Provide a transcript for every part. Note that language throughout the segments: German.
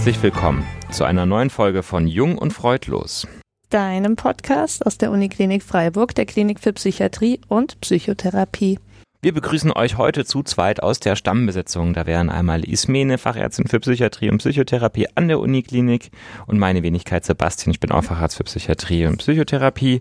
Herzlich willkommen zu einer neuen Folge von Jung und Freudlos. Deinem Podcast aus der Uniklinik Freiburg, der Klinik für Psychiatrie und Psychotherapie. Wir begrüßen euch heute zu zweit aus der Stammbesetzung. Da wären einmal Ismene, Fachärztin für Psychiatrie und Psychotherapie an der Uniklinik und meine Wenigkeit Sebastian. Ich bin auch Facharzt für Psychiatrie und Psychotherapie.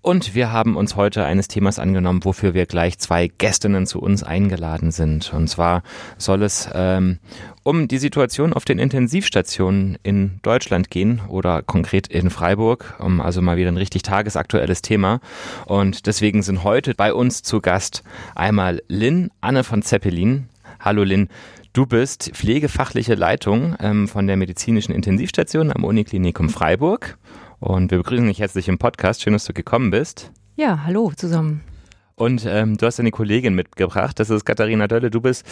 Und wir haben uns heute eines Themas angenommen, wofür wir gleich zwei Gästinnen zu uns eingeladen sind. Und zwar soll es ähm, um die Situation auf den Intensivstationen in Deutschland gehen oder konkret in Freiburg. Um also mal wieder ein richtig tagesaktuelles Thema. Und deswegen sind heute bei uns zu Gast einmal Lynn Anne von Zeppelin. Hallo Lynn. Du bist pflegefachliche Leitung ähm, von der medizinischen Intensivstation am Uniklinikum Freiburg und wir begrüßen dich herzlich im Podcast. Schön, dass du gekommen bist. Ja, hallo zusammen. Und ähm, du hast eine Kollegin mitgebracht, das ist Katharina Dölle. Du bist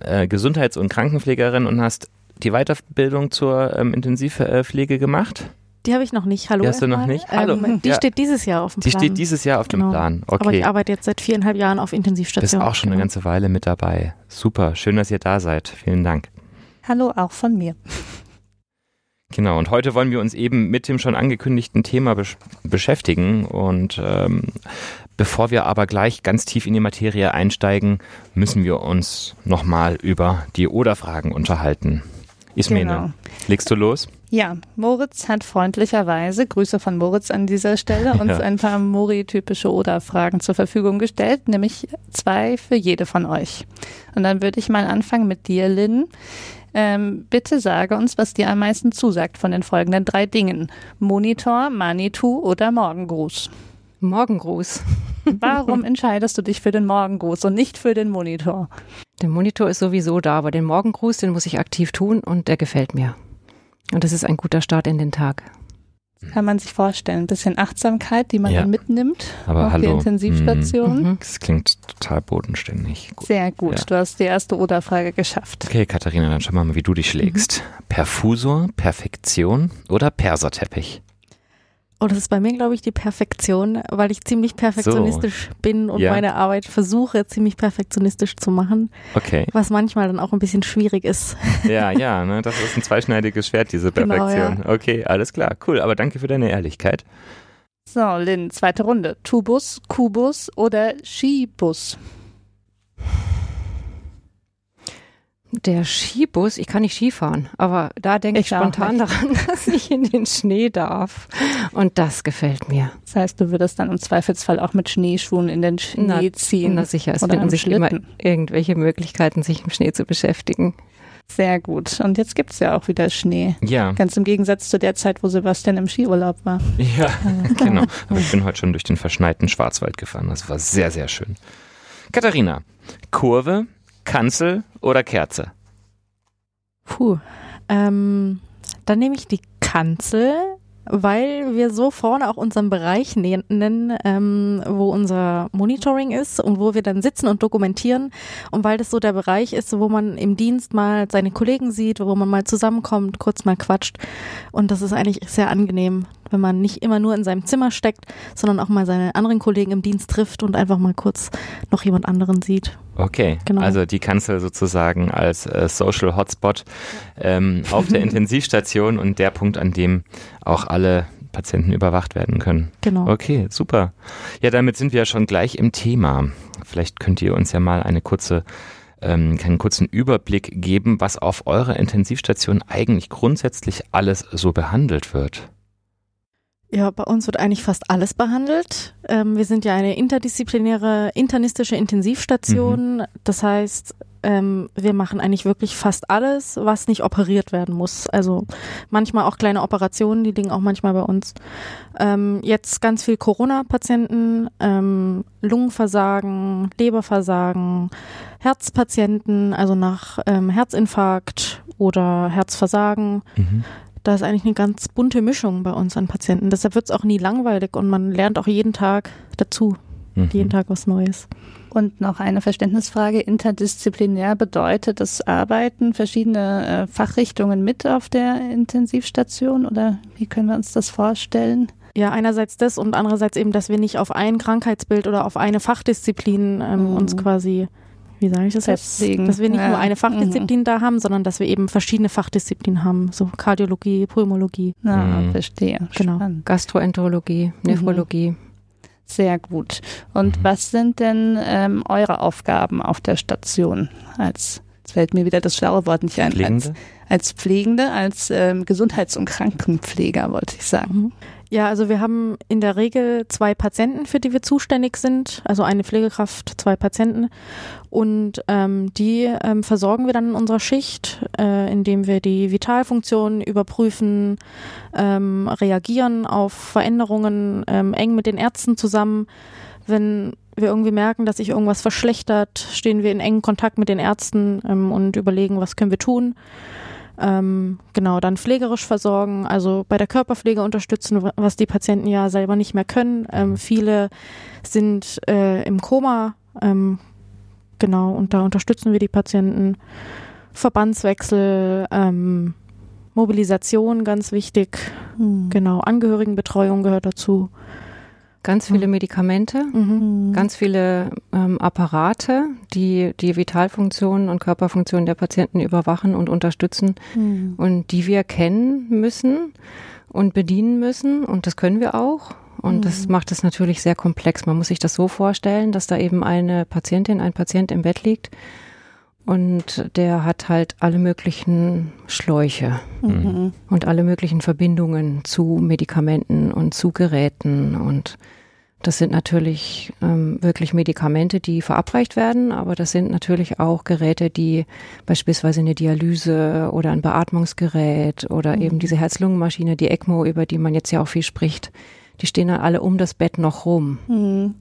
äh, Gesundheits- und Krankenpflegerin und hast die Weiterbildung zur ähm, Intensivpflege gemacht. Die habe ich noch nicht. Hallo. Die hast du noch nicht? Hallo. Ähm, die ja. steht dieses Jahr auf dem Die Plan. steht dieses Jahr auf dem Genau. Plan. Okay. Aber ich arbeite jetzt seit viereinhalb Jahren auf Du Intensivstation. bist auch schon eine Genau. ganze Weile mit dabei. Super, schön, dass ihr da seid. Vielen Dank. Hallo auch von mir. Genau, und heute wollen wir uns eben mit dem schon angekündigten Thema besch beschäftigen. Und ähm, bevor wir aber gleich ganz tief in die Materie einsteigen, müssen wir uns nochmal über die Oder-Fragen unterhalten. Ismene, Genau. legst du los? Ja, Moritz hat freundlicherweise, Grüße von Moritz an dieser Stelle, uns Ja. ein paar Mori-typische Oder-Fragen zur Verfügung gestellt, nämlich zwei für jede von euch. Und dann würde ich mal anfangen mit dir, Lynn. Ähm, bitte sage uns, was dir am meisten zusagt von den folgenden drei Dingen. Monitor, Manitou oder Morgengruß. Morgengruß. Warum entscheidest du dich für den Morgengruß und nicht für den Monitor? Der Monitor ist sowieso da, aber den Morgengruß, den muss ich aktiv tun und der gefällt mir. Und das ist ein guter Start in den Tag. Kann man sich vorstellen. Ein bisschen Achtsamkeit, die man Ja. dann mitnimmt Aber auf hallo. die Intensivstation. Mhm. Das klingt total bodenständig. Gut. Sehr gut. Ja. Du hast die erste Oder-Frage geschafft. Okay, Katharina, dann schauen wir mal, wie du dich schlägst. Perfusor, Perfektion oder Perserteppich? Und das ist bei mir, glaube ich, die Perfektion, weil ich ziemlich perfektionistisch bin und Ja. meine Arbeit versuche, ziemlich perfektionistisch zu machen, Okay. was manchmal dann auch ein bisschen schwierig ist. Ja, ja, ne, das ist ein zweischneidiges Schwert, diese Genau, Perfektion. Okay, alles klar, cool. Aber danke für deine Ehrlichkeit. So, Lynn, zweite Runde. Tubus, Kubus oder Skibus? Der Skibus, ich kann nicht Skifahren, aber da denke ich, Ich spontan nicht. daran, dass ich in den Schnee darf. Und das gefällt mir. Das heißt, du würdest dann im Zweifelsfall auch mit Schneeschuhen in den Schnee Na, ziehen. Na sicher, es finden sich immer irgendwelche Möglichkeiten, sich im Schnee zu beschäftigen. Sehr gut. Und jetzt gibt's ja auch wieder Schnee. Ja, Ganz im Gegensatz zu der Zeit, wo Sebastian im Skiurlaub war. ja, genau. Aber ich bin heute schon durch den verschneiten Schwarzwald gefahren. Das war sehr, sehr schön. Katharina, Kurve, Kanzel oder Kerze? Puh. Ähm, dann nehme ich die Kanzel, weil wir so vorne auch unseren Bereich ne- nennen, ähm, wo unser Monitoring ist und wo wir dann sitzen und dokumentieren. Und weil das so der Bereich ist, wo man im Dienst mal seine Kollegen sieht, wo man mal zusammenkommt, kurz mal quatscht. Und das ist eigentlich sehr angenehm, wenn man nicht immer nur in seinem Zimmer steckt, sondern auch mal seine anderen Kollegen im Dienst trifft und einfach mal kurz noch jemand anderen sieht. Okay, Genau. also die Kanzel sozusagen als äh, Social Hotspot ähm, auf der Intensivstation und der Punkt, an dem auch alle Patienten überwacht werden können. Genau. Okay, super. Ja, damit sind wir ja schon gleich im Thema. Vielleicht könnt ihr uns ja mal eine kurze, ähm, einen kurzen Überblick geben, was auf eurer Intensivstation eigentlich grundsätzlich alles so behandelt wird. Ja, bei uns wird eigentlich fast alles behandelt. Ähm, wir sind ja eine interdisziplinäre, internistische Intensivstation. Das heißt, ähm, wir machen eigentlich wirklich fast alles, was nicht operiert werden muss. Also manchmal auch kleine Operationen, die liegen auch manchmal bei uns. Ähm, jetzt ganz viel Corona-Patienten, ähm, Lungenversagen, Leberversagen, Herzpatienten, also nach ähm, Herzinfarkt oder Herzversagen. Mhm. Da ist eigentlich eine ganz bunte Mischung bei uns an Patienten. Deshalb wird es auch nie langweilig und man lernt auch jeden Tag dazu, Mhm. jeden Tag was Neues. Und noch eine Verständnisfrage. Interdisziplinär bedeutet das Arbeiten verschiedene äh, Fachrichtungen mit auf der Intensivstation oder wie können wir uns das vorstellen? Ja, einerseits das und andererseits eben, dass wir nicht auf ein Krankheitsbild oder auf eine Fachdisziplin ähm, Mhm. uns quasi wie sage ich das Festlegen. jetzt? Dass wir nicht Ja. nur eine Fachdisziplin Mhm. da haben, sondern dass wir eben verschiedene Fachdisziplinen haben, so Kardiologie, Pulmologie. Na, Mhm. verstehe. Genau. Spannend. Gastroenterologie, Nephrologie. Sehr gut. Und Mhm. was sind denn ähm, eure Aufgaben auf der Station? Als, jetzt fällt mir wieder das schlaue Wort nicht ein. Als, Pflegende? als Pflegende, als ähm, Gesundheits- und Krankenpfleger, wollte ich sagen. Ja, also wir haben in der Regel zwei Patienten, für die wir zuständig sind, also eine Pflegekraft, zwei Patienten. Und ähm, die ähm, versorgen wir dann in unserer Schicht, äh, indem wir die Vitalfunktionen überprüfen, ähm, reagieren auf Veränderungen, ähm, eng mit den Ärzten zusammen. Wenn wir irgendwie merken, dass sich irgendwas verschlechtert, stehen wir in engem Kontakt mit den Ärzten ähm, und überlegen, was können wir tun. Ähm, genau, dann pflegerisch versorgen, also bei der Körperpflege unterstützen, was die Patienten ja selber nicht mehr können. Ähm, viele sind äh, im Koma, ähm, genau, und da unterstützen wir die Patienten. Verbandswechsel, ähm, Mobilisation, ganz wichtig. Mhm. Genau, Angehörigenbetreuung gehört dazu. Ganz viele Medikamente, Mhm. Mhm. ganz viele ähm, Apparate, die die Vitalfunktionen und Körperfunktionen der Patienten überwachen und unterstützen Mhm. und die wir kennen müssen und bedienen müssen und das können wir auch. Und das Mhm. macht es natürlich sehr komplex. Man muss sich das so vorstellen, dass da eben eine Patientin, ein Patient im Bett liegt und der hat halt alle möglichen Schläuche Mhm. und alle möglichen Verbindungen zu Medikamenten und zu Geräten. Und das sind natürlich ähm, wirklich Medikamente, die verabreicht werden, aber das sind natürlich auch Geräte, die beispielsweise eine Dialyse oder ein Beatmungsgerät oder eben diese Herz-Lungen-Maschine, die ECMO, über die man jetzt ja auch viel spricht, die stehen dann alle um das Bett noch rum. Mhm.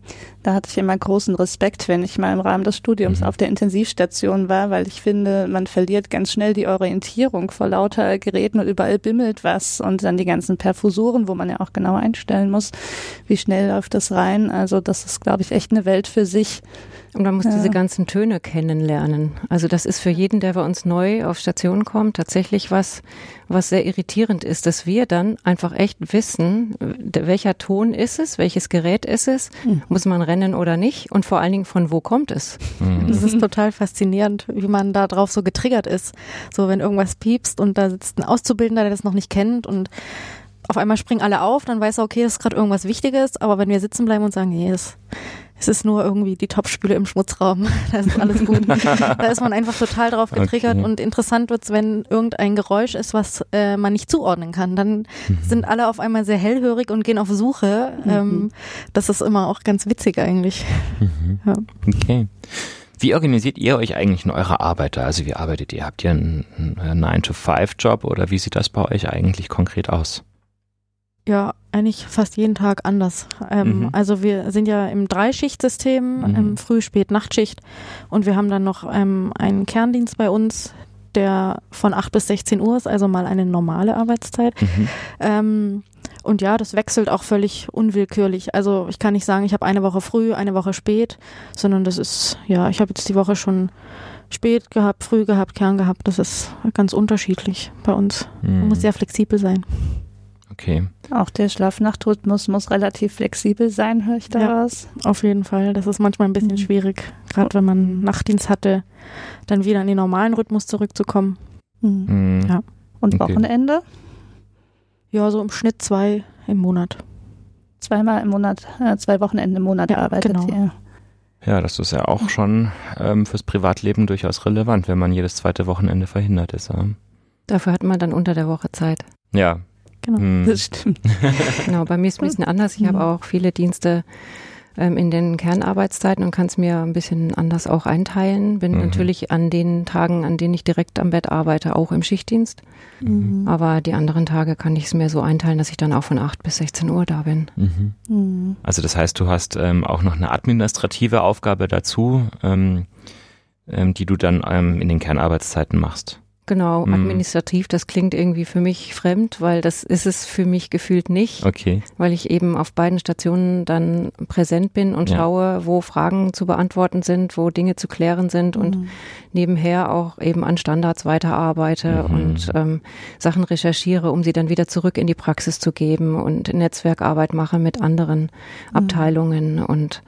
Da hatte ich immer großen Respekt, wenn ich mal im Rahmen des Studiums Mhm. auf der Intensivstation war, weil ich finde, man verliert ganz schnell die Orientierung vor lauter Geräten und überall bimmelt was und dann die ganzen Perfusoren, wo man ja auch genau einstellen muss, wie schnell läuft das rein. Also das ist, glaube ich, echt eine Welt für sich. Und man muss Ja. diese ganzen Töne kennenlernen. Also das ist für jeden, der bei uns neu auf Station kommt, tatsächlich was, was sehr irritierend ist, dass wir dann einfach echt wissen, äh, welcher Ton ist es, welches Gerät ist es, Mhm. muss man rennen oder nicht und vor allen Dingen von wo kommt es. Mhm. Das ist total faszinierend, wie man da drauf so getriggert ist. So, wenn irgendwas piepst und da sitzt ein Auszubildender, der das noch nicht kennt und auf einmal springen alle auf, dann weiß er, okay, das ist gerade irgendwas Wichtiges, aber wenn wir sitzen bleiben und sagen, nee, es, es ist nur irgendwie die Topspüle im Schmutzraum, da ist alles gut. da ist man einfach total drauf getriggert Okay. und interessant wird's, wenn irgendein Geräusch ist, was äh, man nicht zuordnen kann. Dann sind alle auf einmal sehr hellhörig und gehen auf Suche. Ähm, das ist immer auch ganz witzig eigentlich. Ja. Okay. Wie organisiert ihr euch eigentlich in eurer Arbeit da? Also wie arbeitet ihr? Habt ihr einen, einen 9-to-5-Job oder wie sieht das bei euch eigentlich konkret aus? Ja, eigentlich fast jeden Tag anders. Ähm, Mhm. Also wir sind ja im Dreischichtsystem, Mhm. ähm, Früh-, Spät-, Nachtschicht und wir haben dann noch ähm, einen Kerndienst bei uns, der von 8 bis 16 Uhr ist, also mal eine normale Arbeitszeit. Mhm. Ähm, und ja, das wechselt auch völlig unwillkürlich. Also ich kann nicht sagen, ich habe eine Woche früh, eine Woche spät, sondern das ist, ja, ich habe jetzt die Woche schon spät gehabt, früh gehabt, Kern gehabt. Das ist ganz unterschiedlich bei uns. Man Mhm. muss sehr flexibel sein. Okay. Auch der Schlaf-Nacht-Rhythmus muss relativ flexibel sein, höre ich Ja. daraus. Auf jeden Fall. Das ist manchmal ein bisschen Mhm. schwierig, gerade wenn man Nachtdienst hatte, dann wieder in den normalen Rhythmus zurückzukommen. Mhm. Mhm. Ja. Und Okay. Wochenende? Ja, so im Schnitt zwei im Monat. Zweimal im Monat, äh, zwei Wochenende im Monat Ja, arbeitet genau. ihr. Ja, das ist ja auch schon ähm, fürs Privatleben durchaus relevant, wenn man jedes zweite Wochenende verhindert ist. Ja, Dafür hat man dann unter der Woche Zeit. ja. Genau. Mhm. Das stimmt. Genau, bei mir ist es ein bisschen anders. Ich habe Mhm. auch viele Dienste ähm, in den Kernarbeitszeiten und kann es mir ein bisschen anders auch einteilen. Bin Mhm. natürlich an den Tagen, an denen ich direkt am Bett arbeite, auch im Schichtdienst. Mhm. Aber die anderen Tage kann ich es mir so einteilen, dass ich dann auch von 8 bis 16 Uhr da bin. Mhm. Mhm. Also das heißt, du hast ähm, auch noch eine administrative Aufgabe dazu, ähm, ähm, die du dann ähm, in den Kernarbeitszeiten machst. Genau, Mhm. administrativ, das klingt irgendwie für mich fremd, weil das ist es für mich gefühlt nicht, Okay. weil ich eben auf beiden Stationen dann präsent bin und Ja. schaue, wo Fragen zu beantworten sind, wo Dinge zu klären sind und Mhm. nebenher auch eben an Standards weiterarbeite Mhm. und ähm, Sachen recherchiere, um sie dann wieder zurück in die Praxis zu geben und Netzwerkarbeit mache mit anderen Abteilungen und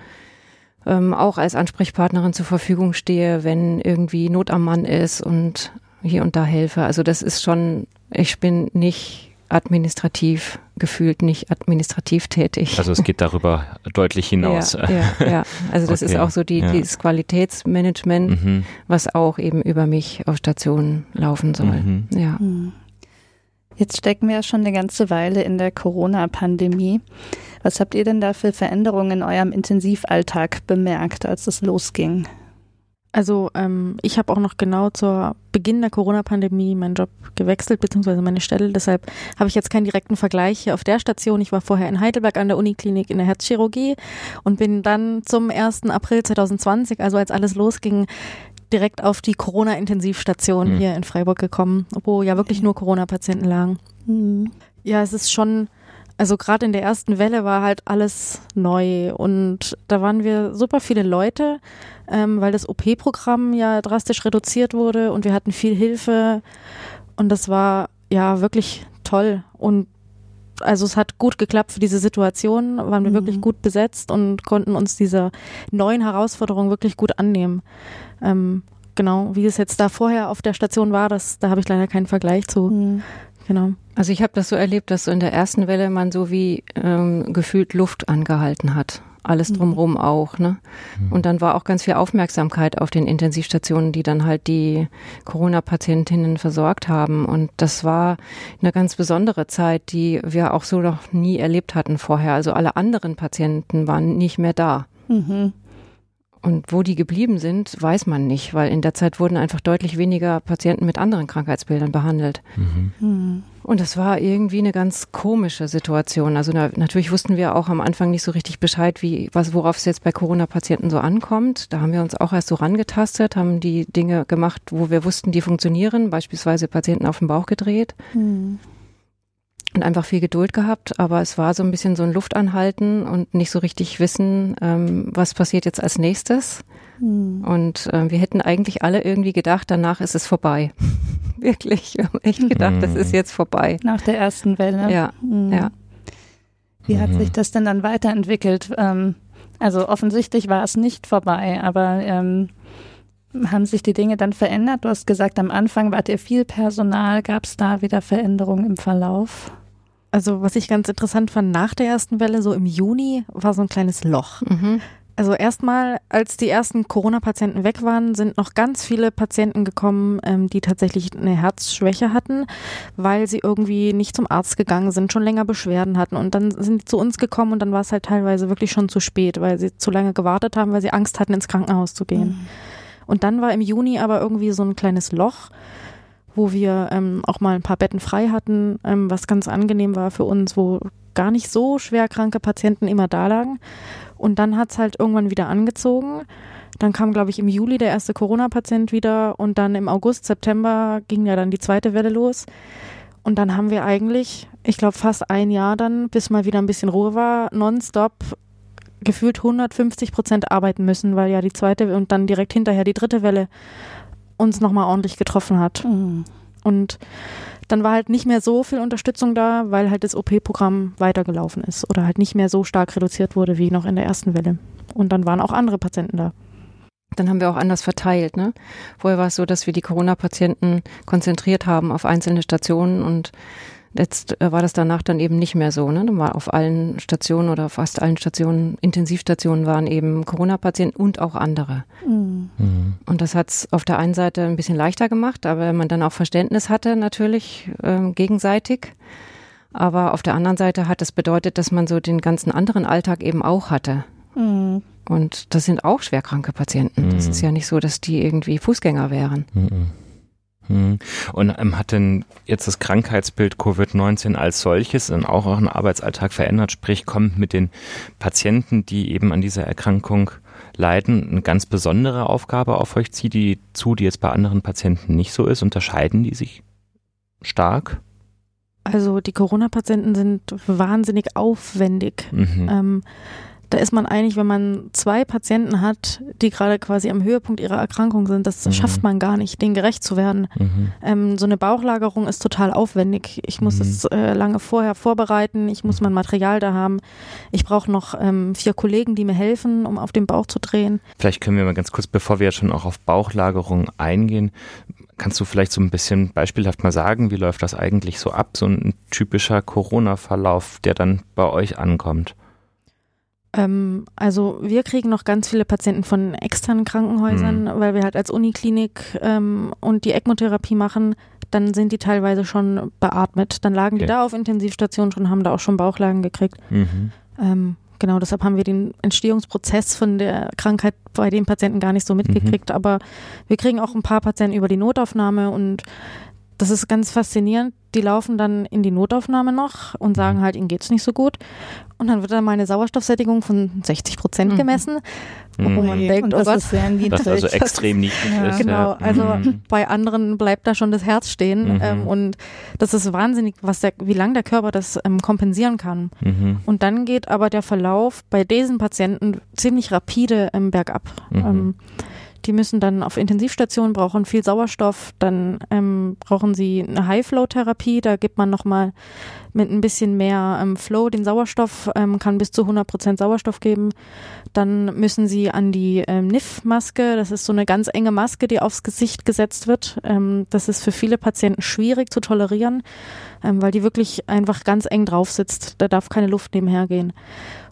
ähm, auch als Ansprechpartnerin zur Verfügung stehe, wenn irgendwie Not am Mann ist und hier und da helfe. Also das ist schon, ich bin nicht administrativ gefühlt nicht administrativ tätig. Also es geht darüber deutlich hinaus. Ja, ja, ja. also das okay. ist auch so die, ja. dieses Qualitätsmanagement, mhm. was auch eben über mich auf Stationen laufen soll. Mhm. Ja. Mhm. Jetzt stecken wir ja schon eine ganze Weile in der Corona-Pandemie. Was habt ihr denn da für Veränderungen in eurem Intensivalltag bemerkt, als es losging? Also ähm, ich habe auch noch genau zur Beginn der Corona-Pandemie meinen Job gewechselt, beziehungsweise meine Stelle. Deshalb habe ich jetzt keinen direkten Vergleich hier auf der Station. Ich war vorher in Heidelberg an der Uniklinik in der Herzchirurgie und bin dann zum 1. April 2020, also als alles losging, direkt auf die Corona-Intensivstation mhm. hier in Freiburg gekommen, wo ja wirklich nur Corona-Patienten lagen. Mhm. Ja, es ist schon also gerade in der ersten Welle war halt alles neu und da waren wir super viele Leute, ähm, weil das OP-Programm ja drastisch reduziert wurde und wir hatten viel Hilfe und das war ja wirklich toll und also es hat gut geklappt für diese Situation, waren wir mhm. wirklich gut besetzt und konnten uns dieser neuen Herausforderung wirklich gut annehmen. Ähm, genau, wie es jetzt da vorher auf der Station war, das, da habe ich leider keinen Vergleich zu. Mhm. Genau. Also ich habe das so erlebt, dass so in der ersten Welle man so wie ähm, gefühlt Luft angehalten hat. Alles mhm. drumherum auch, ne? Mhm. Und dann war auch ganz viel Aufmerksamkeit auf den Intensivstationen, die dann halt die Corona-Patientinnen versorgt haben. Und das war eine ganz besondere Zeit, die wir auch so noch nie erlebt hatten vorher. Also alle anderen Patienten waren nicht mehr da. Mhm. Und wo die geblieben sind, weiß man nicht, weil in der Zeit wurden einfach deutlich weniger Patienten mit anderen Krankheitsbildern behandelt. Mhm. Mhm. Und das war irgendwie eine ganz komische Situation. Also na, natürlich wussten wir auch am Anfang nicht so richtig Bescheid, wie, was, worauf es jetzt bei Corona-Patienten so ankommt. Da haben wir uns auch erst so rangetastet, haben die Dinge gemacht, wo wir wussten, die funktionieren, beispielsweise Patienten auf den Bauch gedreht. Mhm und einfach viel Geduld gehabt, aber es war so ein bisschen so ein Luftanhalten und nicht so richtig wissen, ähm, was passiert jetzt als nächstes. Mhm. Und äh, wir hätten eigentlich alle irgendwie gedacht, danach ist es vorbei. Wirklich, wir haben echt gedacht, mhm. das ist hm. jetzt vorbei. Nach der ersten Welle. Ja, mhm. ja. Wie hat sich das denn dann weiterentwickelt? Ähm, also offensichtlich war es nicht vorbei, aber ähm, haben sich die Dinge dann verändert? Du hast gesagt, am Anfang wart ihr viel Personal. Gab es da wieder Veränderungen im Verlauf? Also was ich ganz interessant fand, nach der ersten Welle, so im Juni, war so ein kleines Loch. Mhm. Also erstmal, als die ersten Corona-Patienten weg waren, sind noch ganz viele Patienten gekommen, ähm, die tatsächlich eine Herzschwäche hatten, weil sie irgendwie nicht zum Arzt gegangen sind, schon länger Beschwerden hatten. Und dann sind die zu uns gekommen und dann war es halt teilweise wirklich schon zu spät, weil sie zu lange gewartet haben, weil sie Angst hatten, ins Krankenhaus zu gehen. Mhm. Und dann war im Juni aber irgendwie so ein kleines Loch wo wir ähm, auch mal ein paar Betten frei hatten, ähm, was ganz angenehm war für uns, wo gar nicht so schwer kranke Patienten immer da lagen. Und dann hat's halt irgendwann wieder angezogen. Dann kam, glaube ich, im Juli der erste Corona-Patient wieder und dann im August, September ging ja dann die zweite Welle los. Und dann haben wir eigentlich, ich glaube, fast ein Jahr dann, bis mal wieder ein bisschen Ruhe war, nonstop gefühlt 150 Prozent arbeiten müssen, weil ja die zweite und dann direkt hinterher die dritte Welle uns nochmal ordentlich getroffen hat. Mhm. Und dann war halt nicht mehr so viel Unterstützung da, weil halt das OP-Programm weitergelaufen ist oder halt nicht mehr so stark reduziert wurde wie noch in der ersten Welle. Und dann waren auch andere Patienten da. Dann haben wir auch anders verteilt. Ne? Vorher war es so, dass wir die Corona-Patienten konzentriert haben auf einzelne Stationen und Jetzt äh, war das danach dann eben nicht mehr so. Ne? War auf allen Stationen oder fast allen Stationen, Intensivstationen waren eben Corona-Patienten und auch andere. Mhm. mhm. Und das hat es auf der einen Seite ein bisschen leichter gemacht, aber man dann auch Verständnis hatte natürlich äh, gegenseitig. Aber auf der anderen Seite hat es bedeutet, dass man so den ganzen anderen Alltag eben auch hatte. Mhm. Und das sind auch schwerkranke Patienten. Das mhm. ist ja nicht so, dass die irgendwie Fußgänger wären. Hm. Und ähm, hat denn jetzt das Krankheitsbild Covid-19 als solches dann auch einen Arbeitsalltag verändert? Sprich, kommt mit den Patienten, die eben an dieser Erkrankung leiden, eine ganz besondere Aufgabe auf euch zieht die zu, die jetzt bei anderen Patienten nicht so ist? Unterscheiden die sich stark? Also die Corona-Patienten sind wahnsinnig aufwendig. Mhm. Ähm, da ist man eigentlich, wenn man zwei Patienten hat, die gerade quasi am Höhepunkt ihrer Erkrankung sind, das Mhm. schafft man gar nicht, denen gerecht zu werden. Mhm. Ähm, so eine Bauchlagerung ist total aufwendig. Ich muss Mhm. es äh, lange vorher vorbereiten. Ich muss mein Material da haben. Ich brauche noch ähm, vier Kollegen, die mir helfen, um auf den Bauch zu drehen. Vielleicht können wir mal ganz kurz, bevor wir jetzt schon auch auf Bauchlagerung eingehen, kannst du vielleicht so ein bisschen beispielhaft mal sagen, wie läuft das eigentlich so ab, so ein typischer Corona-Verlauf, der dann bei euch ankommt? Ähm, also wir kriegen noch ganz viele Patienten von externen Krankenhäusern, weil wir halt als Uniklinik ähm, und die ECMO-Therapie machen. Dann sind die teilweise schon beatmet. Dann lagen Okay. die da auf Intensivstation schon, haben da auch schon Bauchlagen gekriegt. Mhm. Ähm, genau, deshalb haben wir den Entstehungsprozess von der Krankheit bei den Patienten gar nicht so mitgekriegt. Aber wir kriegen auch ein paar Patienten über die Notaufnahme und das ist ganz faszinierend. Die laufen dann in die Notaufnahme noch und sagen halt, ihnen geht's nicht so gut. Und dann wird dann mal eine Sauerstoffsättigung von 60 Prozent Mhm. gemessen, wo Mhm. man denkt, und oh das Gott, ist sehr niedrig. Das also extrem niedrig Ja. ist. Genau, ja. also Mhm. bei anderen bleibt da schon das Herz stehen Mhm. ähm, und das ist wahnsinnig, was der, wie lange der Körper das ähm, kompensieren kann. Mhm. Und dann geht aber der Verlauf bei diesen Patienten ziemlich rapide ähm, bergab. Die müssen dann auf Intensivstation, brauchen viel Sauerstoff, dann ähm, brauchen sie eine High-Flow-Therapie, da gibt man nochmal mit ein bisschen mehr ähm, Flow den Sauerstoff, ähm, kann bis zu 100 Prozent Sauerstoff geben. Dann müssen sie an die ähm, NIF-Maske, das ist so eine ganz enge Maske, die aufs Gesicht gesetzt wird. Ähm, das ist für viele Patienten schwierig zu tolerieren, ähm, weil die wirklich einfach ganz eng drauf sitzt. Da darf keine Luft nebenher gehen.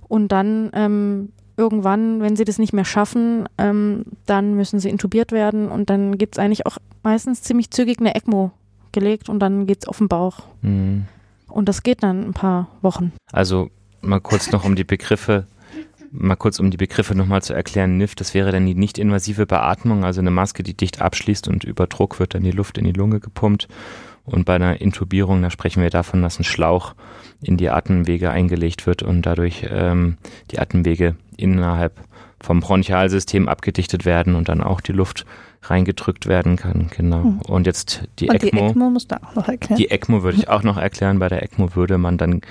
Und dann ähm, irgendwann, wenn sie das nicht mehr schaffen, ähm, dann müssen sie intubiert werden und dann gibt's eigentlich auch meistens ziemlich zügig eine ECMO gelegt und dann geht's auf den Bauch. Mhm. Und das geht dann ein paar Wochen. Also mal kurz noch um die Begriffe, mal kurz um die Begriffe nochmal zu erklären. NIF, das wäre dann die nicht-invasive Beatmung, also eine Maske, die dicht abschließt und über Druck wird dann die Luft in die Lunge gepumpt. Und bei einer Intubierung, da sprechen wir davon, dass ein Schlauch in die Atemwege eingelegt wird und dadurch ähm, die Atemwege innerhalb vom Bronchialsystem abgedichtet werden und dann auch die Luft reingedrückt werden kann. Genau. Hm. Und jetzt die und die ECMO. ECMO musst du auch noch erklären. Die ECMO würde ich auch noch erklären. Bei der ECMO würde man dann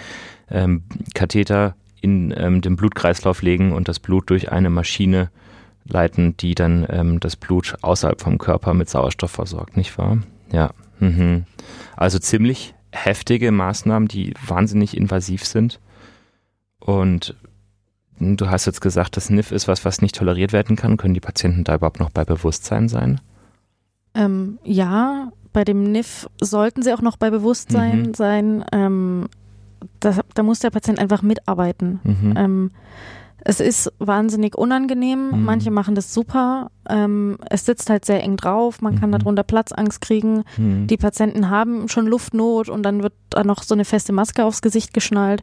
ähm, Katheter in ähm, den Blutkreislauf legen und das Blut durch eine Maschine leiten, die dann ähm, das Blut außerhalb vom Körper mit Sauerstoff versorgt, nicht wahr? Ja. Mhm. Also ziemlich heftige Maßnahmen, die wahnsinnig invasiv sind. Und du hast jetzt gesagt, das NIF ist was, was nicht toleriert werden kann. Können die Patienten da überhaupt noch bei Bewusstsein sein? Ähm, ja, bei dem NIF sollten sie auch noch bei Bewusstsein Mhm. sein. Ähm, da, da muss der Patient einfach mitarbeiten. Mhm. Ähm, es ist wahnsinnig unangenehm. Mhm. Manche machen das super. Ähm, es sitzt halt sehr eng drauf. Man kann Mhm. darunter Platzangst kriegen. Mhm. Die Patienten haben schon Luftnot und dann wird da noch so eine feste Maske aufs Gesicht geschnallt.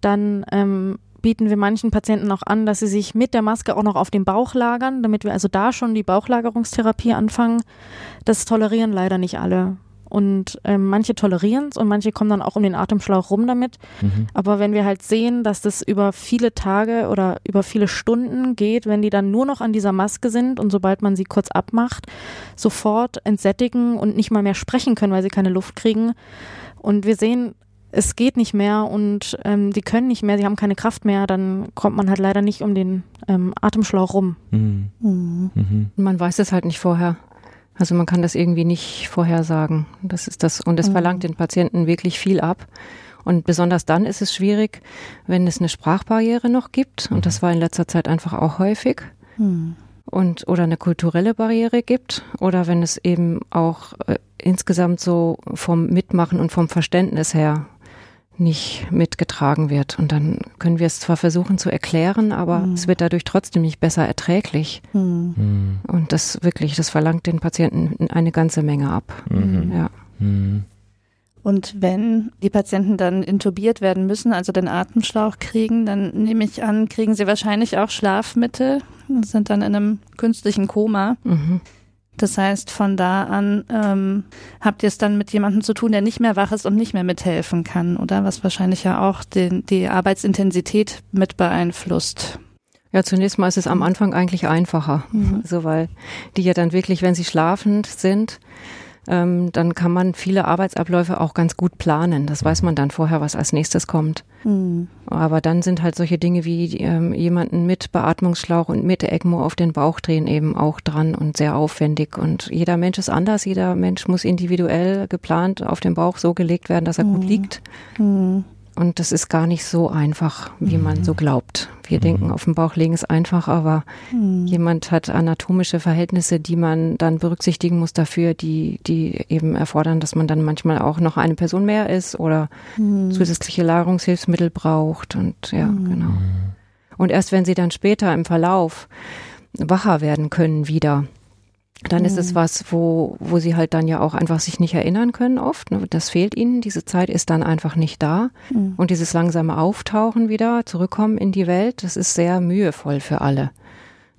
Dann ähm, bieten wir manchen Patienten auch an, dass sie sich mit der Maske auch noch auf den Bauch lagern, damit wir also da schon die Bauchlagerungstherapie anfangen. Das tolerieren leider nicht alle. Und ähm, manche tolerieren es und manche kommen dann auch um den Atemschlauch rum damit. Mhm. Aber wenn wir halt sehen, dass das über viele Tage oder über viele Stunden geht, wenn die dann nur noch an dieser Maske sind und sobald man sie kurz abmacht, sofort entsättigen und nicht mal mehr sprechen können, weil sie keine Luft kriegen. Und wir sehen, es geht nicht mehr und ähm, die können nicht mehr, sie haben keine Kraft mehr, dann kommt man halt leider nicht um den ähm, Atemschlauch rum. Mhm. Mhm. Mhm. Man weiß es halt nicht vorher. Also man kann das irgendwie nicht vorhersagen. Das ist das und es Mhm. verlangt den Patienten wirklich viel ab. Und besonders dann ist es schwierig, wenn es eine Sprachbarriere noch gibt. Und das war in letzter Zeit einfach auch häufig. Mhm. Und oder eine kulturelle Barriere gibt. Oder wenn es eben auch äh, insgesamt so vom Mitmachen und vom Verständnis her nicht mitgetragen wird. Und dann können wir es zwar versuchen zu erklären, aber Mhm. es wird dadurch trotzdem nicht besser erträglich. Mhm. Mhm. Und das wirklich, das verlangt den Patienten eine ganze Menge ab. Mhm. Ja. Mhm. Und wenn die Patienten dann intubiert werden müssen, also den Atemschlauch kriegen, dann nehme ich an, kriegen sie wahrscheinlich auch Schlafmittel, sind dann in einem künstlichen Koma. Mhm. Das heißt, von da an ähm, habt ihr es dann mit jemandem zu tun, der nicht mehr wach ist und nicht mehr mithelfen kann, oder? Was wahrscheinlich ja auch den, die Arbeitsintensität mit beeinflusst. Ja, zunächst mal ist es am Anfang eigentlich einfacher. Mhm. Also weil die ja dann wirklich, wenn sie schlafend sind, ähm, dann kann man viele Arbeitsabläufe auch ganz gut planen. Das weiß man dann vorher, was als nächstes kommt. Mhm. Aber dann sind halt solche Dinge wie ähm, jemanden mit Beatmungsschlauch und mit ECMO auf den Bauch drehen eben auch dran und sehr aufwendig. Und jeder Mensch ist anders. Jeder Mensch muss individuell geplant auf den Bauch so gelegt werden, dass er mhm. gut liegt. Mhm. Und das ist gar nicht so einfach, wie man so glaubt. Wir mhm. denken, auf dem Bauch legen ist einfach, aber mhm. jemand hat anatomische Verhältnisse, die man dann berücksichtigen muss dafür, die, die eben erfordern, dass man dann manchmal auch noch eine Person mehr ist oder mhm. zusätzliche Lagerungshilfsmittel braucht und ja, mhm. genau. Und erst wenn sie dann später im Verlauf wacher werden können wieder, dann mhm. ist es mhm. was, wo, wo sie halt dann ja auch einfach sich nicht erinnern können oft. Ne? Das fehlt ihnen. Diese Zeit ist dann einfach nicht da. Mhm. Und dieses langsame Auftauchen wieder, zurückkommen in die Welt, das ist sehr mühevoll für alle.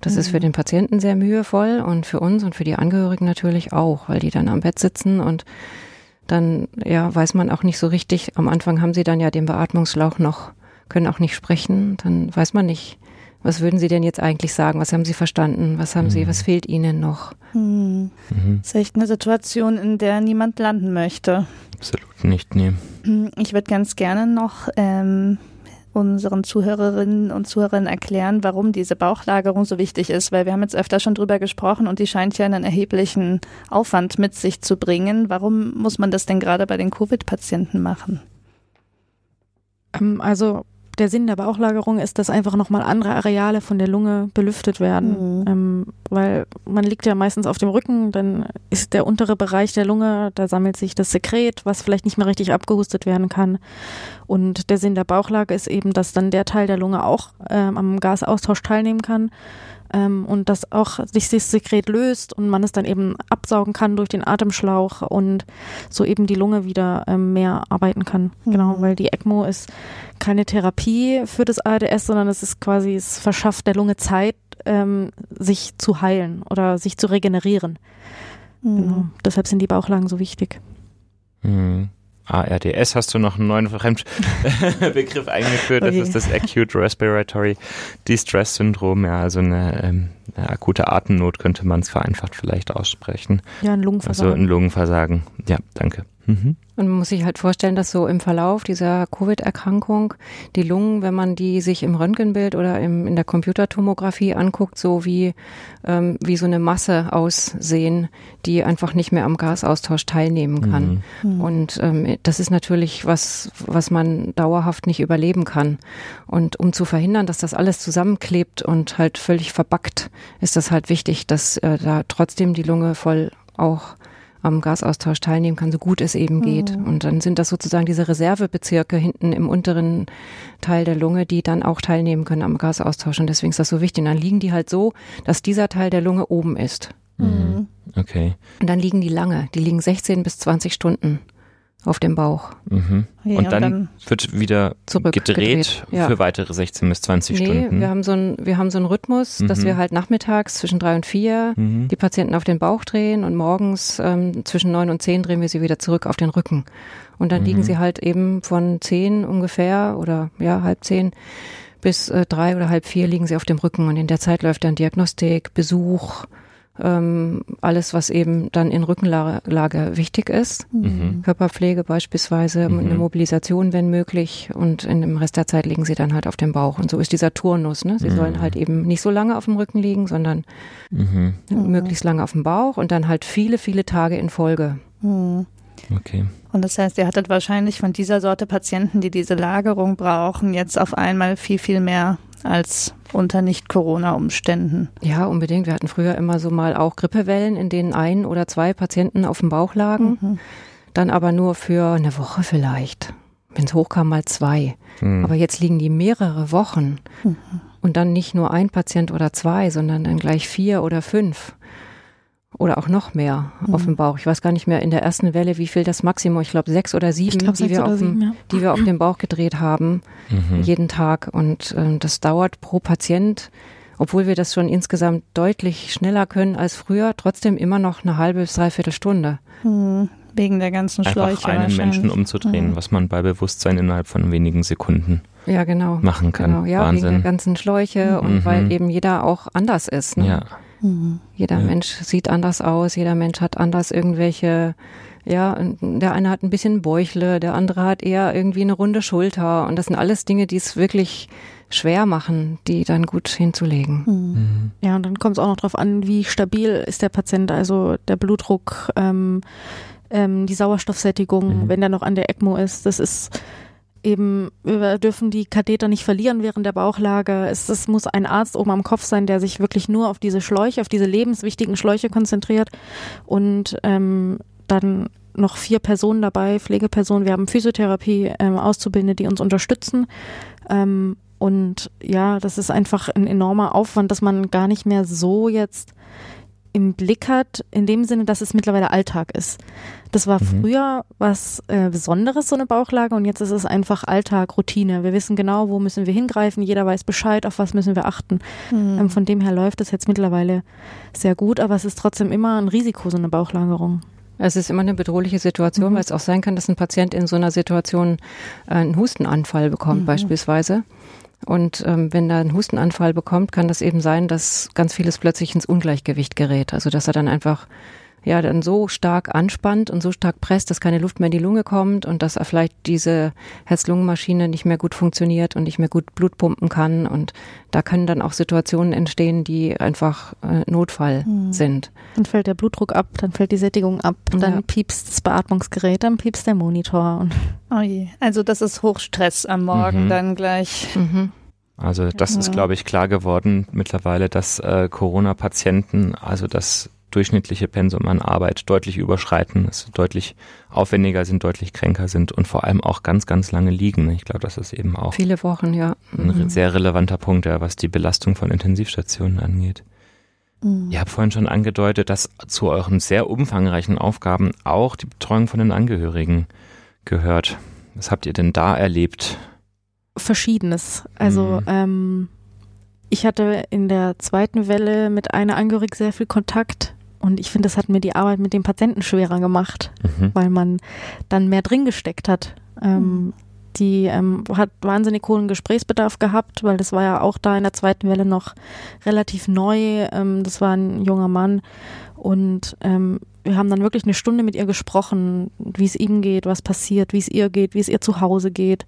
Das mhm. ist für mhm. den Patienten sehr mühevoll und für uns und für die Angehörigen natürlich auch, weil die dann am Bett sitzen und dann, ja, weiß man auch nicht so richtig. Am Anfang haben sie dann ja den Beatmungsschlauch noch, können auch nicht sprechen. Dann weiß man nicht, was würden Sie denn jetzt eigentlich sagen? Was haben Sie verstanden? Was haben mhm. Sie, was fehlt Ihnen noch? Mhm. Mhm. Das ist echt eine Situation, in der niemand landen möchte. Absolut nicht, nee. Ich würde ganz gerne noch ähm, unseren Zuhörerinnen und Zuhörern erklären, warum diese Bauchlagerung so wichtig ist, weil wir haben jetzt öfter schon drüber gesprochen und die scheint ja einen erheblichen Aufwand mit sich zu bringen. Warum muss man das denn gerade bei den Covid-Patienten machen? Ähm, also der Sinn der Bauchlagerung ist, dass einfach nochmal andere Areale von der Lunge belüftet werden. Mhm. Ähm, weil man liegt ja meistens auf dem Rücken, dann ist der untere Bereich der Lunge, da sammelt sich das Sekret, was vielleicht nicht mehr richtig abgehustet werden kann. Und der Sinn der Bauchlage ist eben, dass dann der Teil der Lunge auch ähm, am Gasaustausch teilnehmen kann ähm, und dass auch sich das Sekret löst und man es dann eben absaugen kann durch den Atemschlauch und so eben die Lunge wieder ähm, mehr arbeiten kann. Mhm. Genau, weil die ECMO ist keine Therapie für das ARDS, sondern es ist quasi, es verschafft der Lunge Zeit, ähm, sich zu heilen oder sich zu regenerieren. Mhm. Genau. Deshalb sind die Bauchlagen so wichtig. Mhm. ARDS hast du noch einen neuen Fremdbegriff eingeführt. Das okay. ist das Acute Respiratory Distress Syndrom. Ja, also eine, ähm, eine akute Atemnot könnte man es vereinfacht vielleicht aussprechen. Ja, ein Lungenversagen. Also ein Lungenversagen. Ja, danke. Mhm. Und man muss sich halt vorstellen, dass so im Verlauf dieser Covid-Erkrankung die Lungen, wenn man die sich im Röntgenbild oder im, in der Computertomographie anguckt, so wie, ähm, wie so eine Masse aussehen, die einfach nicht mehr am Gasaustausch teilnehmen kann. Mhm. mhm. Und ähm, das ist natürlich was, was man dauerhaft nicht überleben kann. Und um zu verhindern, dass das alles zusammenklebt und halt völlig verbackt, ist das halt wichtig, dass äh, da trotzdem die Lunge voll auch am Gasaustausch teilnehmen kann, so gut es eben geht. Mhm. Und dann sind das sozusagen diese Reservebezirke hinten im unteren Teil der Lunge, die dann auch teilnehmen können am Gasaustausch. Und deswegen ist das so wichtig. Und dann liegen die halt so, dass dieser Teil der Lunge oben ist. Mhm. Okay. Und dann liegen die lange. Die liegen 16 bis 20 Stunden auf dem Bauch. Mhm. Ja, und, dann dann wird wieder gedreht, gedreht ja. für weitere 16 bis 20 nee, Stunden. Wir haben so einen, wir haben so einen Rhythmus, mhm. dass wir halt nachmittags zwischen drei und vier mhm. die Patienten auf den Bauch drehen und morgens ähm, zwischen neun und zehn drehen wir sie wieder zurück auf den Rücken. Und dann liegen mhm. sie halt eben von zehn ungefähr oder ja, halb zehn bis äh, drei oder halb vier liegen sie auf dem Rücken und in der Zeit läuft dann Diagnostik, Besuch, ähm, alles, was eben dann in Rückenlage wichtig ist. Mhm. Körperpflege beispielsweise, mhm. eine Mobilisation, wenn möglich. Und in dem Rest der Zeit liegen sie dann halt auf dem Bauch. Und so ist dieser Turnus. Ne? Sie mhm. sollen halt eben nicht so lange auf dem Rücken liegen, sondern mhm. möglichst lange auf dem Bauch und dann halt viele, viele Tage in Folge. Mhm. Okay. Und das heißt, ihr hattet wahrscheinlich von dieser Sorte Patienten, die diese Lagerung brauchen, jetzt auf einmal viel, viel mehr als unter Nicht-Corona-Umständen. Ja, unbedingt. Wir hatten früher immer so mal auch Grippewellen, in denen ein oder zwei Patienten auf dem Bauch lagen. Mhm. Dann aber nur für eine Woche vielleicht. Wenn es hochkam, mal zwei. Mhm. Aber jetzt liegen die mehrere Wochen. Mhm. Und dann nicht nur ein Patient oder zwei, sondern dann gleich vier oder fünf oder auch noch mehr mhm. auf dem Bauch. Ich weiß gar nicht mehr in der ersten Welle, wie viel das Maximum, ich glaube sechs oder sieben, glaub, die, wir auf dem, ja. die wir auf dem Bauch gedreht haben, mhm. jeden Tag. Und äh, das dauert pro Patient, obwohl wir das schon insgesamt deutlich schneller können als früher, trotzdem immer noch eine halbe bis dreiviertel Stunde. Mhm. Wegen der ganzen Schläuche. Einfach einen Menschen umzudrehen, mhm. was man bei Bewusstsein innerhalb von wenigen Sekunden ja, genau. machen kann. Genau, ja, Wahnsinn. wegen der ganzen Schläuche und mhm. weil eben jeder auch anders ist. Ne? Ja. Mhm. Jeder ja. Mensch sieht anders aus, jeder Mensch hat anders irgendwelche, ja, der eine hat ein bisschen Bäuchle, der andere hat eher irgendwie eine runde Schulter und das sind alles Dinge, die es wirklich schwer machen, die dann gut hinzulegen. Mhm. mhm. Ja, und dann kommt es auch noch darauf an, wie stabil ist der Patient, also der Blutdruck, ähm, ähm, die Sauerstoffsättigung, mhm. wenn der noch an der ECMO ist. Das ist eben, wir dürfen die Katheter nicht verlieren während der Bauchlage. Es, es muss ein Arzt oben am Kopf sein, der sich wirklich nur auf diese Schläuche, auf diese lebenswichtigen Schläuche konzentriert und ähm, dann noch vier Personen dabei, Pflegepersonen. Wir haben Physiotherapie ähm, Auszubildende, die uns unterstützen. Ähm, und ja, das ist einfach ein enormer Aufwand, dass man gar nicht mehr so jetzt im Blick hat, in dem Sinne, dass es mittlerweile Alltag ist. Das war mhm. früher was äh, Besonderes, so eine Bauchlage, und jetzt ist es einfach Alltag, Routine. Wir wissen genau, wo müssen wir hingreifen, jeder weiß Bescheid, auf was müssen wir achten. Mhm. Ähm, von dem her läuft es jetzt mittlerweile sehr gut, aber es ist trotzdem immer ein Risiko, so eine Bauchlagerung. Es ist immer eine bedrohliche Situation, mhm. weil es auch sein kann, dass ein Patient in so einer Situation äh, einen Hustenanfall bekommt, mhm. beispielsweise. Und ähm, wenn er einen Hustenanfall bekommt, kann das eben sein, dass ganz vieles plötzlich ins Ungleichgewicht gerät. Also dass er dann einfach ja dann so stark anspannt und so stark presst, dass keine Luft mehr in die Lunge kommt und dass er vielleicht diese Herz-Lungen-Maschine nicht mehr gut funktioniert und nicht mehr gut Blut pumpen kann. Und da können dann auch Situationen entstehen, die einfach äh, Notfall mhm. sind. Dann fällt der Blutdruck ab, dann fällt die Sättigung ab, dann ja. piepst das Beatmungsgerät, dann piepst der Monitor. Und oh je. Also das ist Hochstress am Morgen mhm. dann gleich. Mhm. Also das ja. ist, glaube ich, klar geworden mittlerweile, dass äh, Corona-Patienten, also das durchschnittliche Pensum an Arbeit deutlich überschreiten, es deutlich aufwendiger sind, deutlich kränker sind und vor allem auch ganz, ganz lange liegen. Ich glaube, das ist eben auch viele Wochen, ja. Ein mhm. sehr relevanter Punkt, ja, was die Belastung von Intensivstationen angeht. Mhm. Ihr habt vorhin schon angedeutet, dass zu euren sehr umfangreichen Aufgaben auch die Betreuung von den Angehörigen gehört. Was habt ihr denn da erlebt? Verschiedenes. Also mhm. ähm, ich hatte in der zweiten Welle mit einer Angehörigen sehr viel Kontakt und ich finde, das hat mir die Arbeit mit dem Patienten schwerer gemacht, mhm. weil man dann mehr drin gesteckt hat. Ähm, mhm. Die ähm, hat wahnsinnig hohen Gesprächsbedarf gehabt, weil das war ja auch da in der zweiten Welle noch relativ neu. Ähm, das war ein junger Mann und ähm, wir haben dann wirklich eine Stunde mit ihr gesprochen, wie es ihm geht, was passiert, wie es ihr geht, wie es ihr zu Hause geht.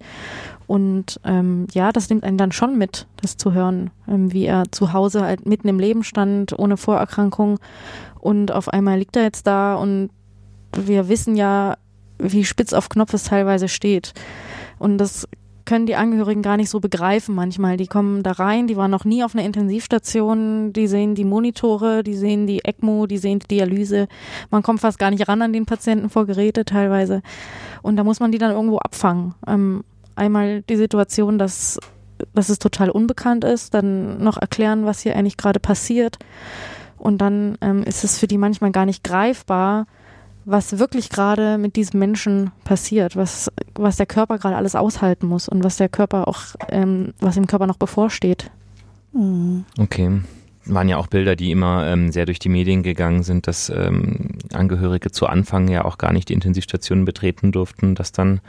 Und ähm, ja, das nimmt einen dann schon mit, das zu hören, ähm, wie er zu Hause halt mitten im Leben stand, ohne Vorerkrankung und auf einmal liegt er jetzt da und wir wissen ja, wie spitz auf Knopf es teilweise steht. Und das können die Angehörigen gar nicht so begreifen manchmal. Die kommen da rein, die waren noch nie auf einer Intensivstation, die sehen die Monitore, die sehen die ECMO, die sehen die Dialyse. Man kommt fast gar nicht ran an den Patienten vor Geräte teilweise. Und da muss man die dann irgendwo abfangen. Ähm, einmal die Situation, dass, dass es total unbekannt ist, dann noch erklären, was hier eigentlich gerade passiert und dann ähm, ist es für die manchmal gar nicht greifbar, was wirklich gerade mit diesem Menschen passiert, was, was der Körper gerade alles aushalten muss und was der Körper auch, ähm, was dem Körper noch bevorsteht. Mhm. Okay. Waren ja auch Bilder, die immer ähm, sehr durch die Medien gegangen sind, dass ähm, Angehörige zu Anfang ja auch gar nicht die Intensivstationen betreten durften, dass dann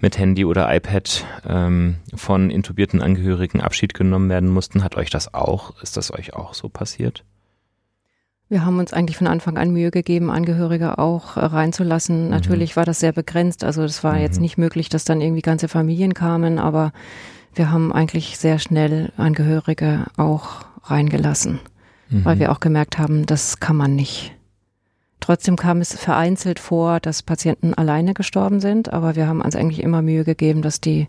mit Handy oder iPad ähm, von intubierten Angehörigen Abschied genommen werden mussten. Hat euch das auch, ist das euch auch so passiert? Wir haben uns eigentlich von Anfang an Mühe gegeben, Angehörige auch äh, reinzulassen. Mhm. Natürlich war das sehr begrenzt. Also es war mhm. jetzt nicht möglich, dass dann irgendwie ganze Familien kamen, aber wir haben eigentlich sehr schnell Angehörige auch reingelassen, mhm. weil wir auch gemerkt haben, das kann man nicht. Trotzdem kam es vereinzelt vor, dass Patienten alleine gestorben sind, aber wir haben uns eigentlich immer Mühe gegeben, dass die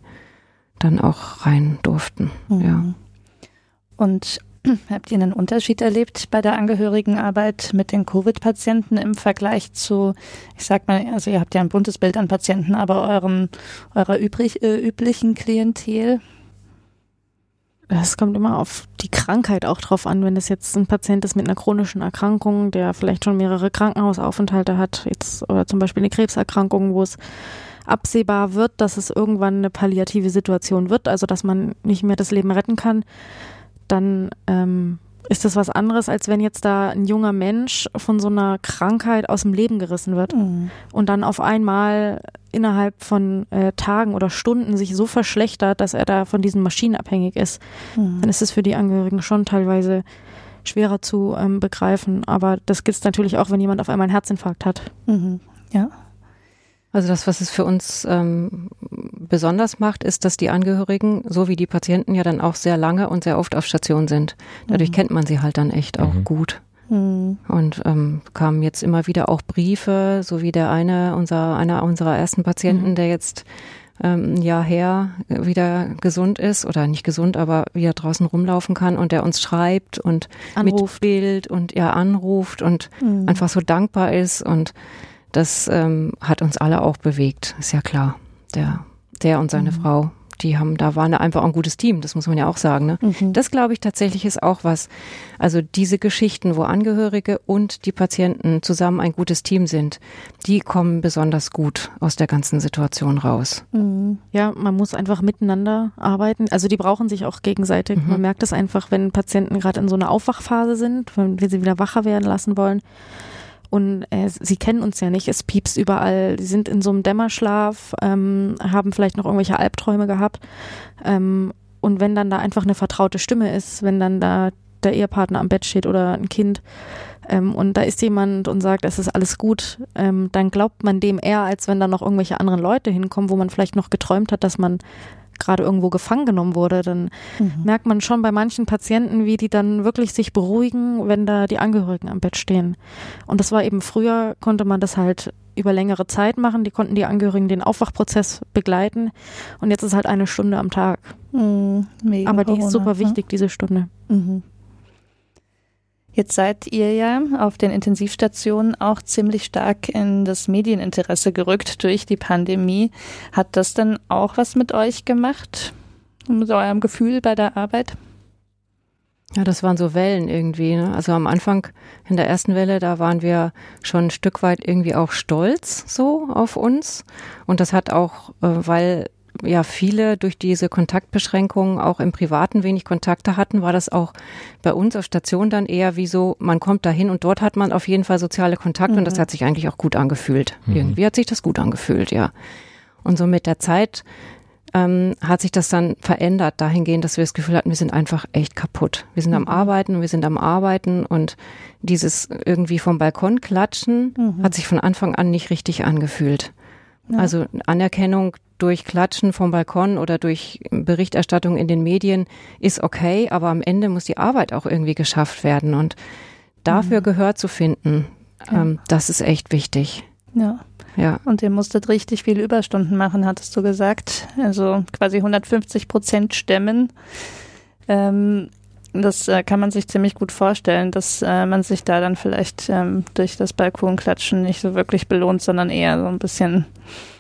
dann auch rein durften. Ja. Mhm. Und Habt ihr einen Unterschied erlebt bei der Angehörigenarbeit mit den Covid-Patienten im Vergleich zu, ich sag mal, also ihr habt ja ein buntes Bild an Patienten, aber euren, eurer übrig, äh, üblichen Klientel? Es kommt immer auf die Krankheit auch drauf an. Wenn es jetzt ein Patient ist mit einer chronischen Erkrankung, der vielleicht schon mehrere Krankenhausaufenthalte hat, jetzt oder zum Beispiel eine Krebserkrankung, wo es absehbar wird, dass es irgendwann eine palliative Situation wird, also dass man nicht mehr das Leben retten kann, dann ähm, ist das was anderes, als wenn jetzt da ein junger Mensch von so einer Krankheit aus dem Leben gerissen wird mhm. und dann auf einmal innerhalb von äh, Tagen oder Stunden sich so verschlechtert, dass er da von diesen Maschinen abhängig ist. Mhm. Dann ist es für die Angehörigen schon teilweise schwerer zu ähm, begreifen. Aber das gilt natürlich auch, wenn jemand auf einmal einen Herzinfarkt hat. Mhm. Ja. Also das, was es für uns ähm, besonders macht, ist, dass die Angehörigen, so wie die Patienten, ja dann auch sehr lange und sehr oft auf Station sind. Dadurch mhm. kennt man sie halt dann echt auch mhm. gut. Mhm. Und ähm, kamen jetzt immer wieder auch Briefe, so wie der eine, unser, einer unserer ersten Patienten, mhm. der jetzt ähm, ein Jahr her wieder gesund ist oder nicht gesund, aber wieder draußen rumlaufen kann und der uns schreibt und anruft. mit Bild und er anruft und mhm. einfach so dankbar ist und das ähm, hat uns alle auch bewegt, ist ja klar. Der, der und seine mhm. Frau, die haben, da waren einfach ein gutes Team, das muss man ja auch sagen. Ne? Mhm. Das glaube ich tatsächlich ist auch was. Also diese Geschichten, wo Angehörige und die Patienten zusammen ein gutes Team sind, die kommen besonders gut aus der ganzen Situation raus. Mhm. Ja, man muss einfach miteinander arbeiten. Also die brauchen sich auch gegenseitig. Mhm. Man merkt es einfach, wenn Patienten gerade in so einer Aufwachphase sind, wenn wir sie wieder wacher werden lassen wollen und äh, sie kennen uns ja nicht, es piepst überall, sie sind in so einem Dämmerschlaf, ähm, haben vielleicht noch irgendwelche Albträume gehabt. Ähm, und wenn dann da einfach eine vertraute Stimme ist, wenn dann da der Ehepartner am Bett steht oder ein Kind ähm, und da ist jemand und sagt, es ist alles gut, ähm, dann glaubt man dem eher, als wenn da noch irgendwelche anderen Leute hinkommen, wo man vielleicht noch geträumt hat, dass man gerade irgendwo gefangen genommen wurde, dann mhm. merkt man schon bei manchen Patienten, wie die dann wirklich sich beruhigen, wenn da die Angehörigen am Bett stehen. Und das war eben früher, konnte man das halt über längere Zeit machen. Die konnten die Angehörigen den Aufwachprozess begleiten. Und jetzt ist halt eine Stunde am Tag. Mhm, Aber die ist super ne? wichtig, ne? diese Stunde. Mhm. Jetzt seid ihr ja auf den Intensivstationen auch ziemlich stark in das Medieninteresse gerückt durch die Pandemie. Hat das denn auch was mit euch gemacht? Mit eurem Gefühl bei der Arbeit? Ja, das waren so Wellen irgendwie. Ne? Also am Anfang in der ersten Welle, da waren wir schon ein Stück weit irgendwie auch stolz so auf uns. Und das hat auch, äh, weil ja viele durch diese Kontaktbeschränkungen auch im Privaten wenig Kontakte hatten, war das auch bei uns auf Station dann eher wie so, man kommt dahin und dort hat man auf jeden Fall soziale Kontakte mhm. und das mhm. hat sich eigentlich auch gut angefühlt. Mhm. Irgendwie hat sich das gut angefühlt, ja. Und so mit der Zeit ähm, hat sich das dann verändert dahingehend, dass wir das Gefühl hatten, wir sind einfach echt kaputt. Wir sind mhm. am Arbeiten und wir sind am Arbeiten und dieses irgendwie vom Balkon klatschen mhm. hat sich von Anfang an nicht richtig angefühlt. Ja. Also Anerkennung durch Klatschen vom Balkon oder durch Berichterstattung in den Medien ist okay, aber am Ende muss die Arbeit auch irgendwie geschafft werden und dafür mhm. Gehör zu finden, ja. ähm, das ist echt wichtig. Ja. Ja. Und ihr musstet richtig viele Überstunden machen, hattest du gesagt. Also quasi 150 Prozent stemmen. Ähm, das äh, kann man sich ziemlich gut vorstellen, dass äh, man sich da dann vielleicht ähm, durch das Balkonklatschen nicht so wirklich belohnt, sondern eher so ein bisschen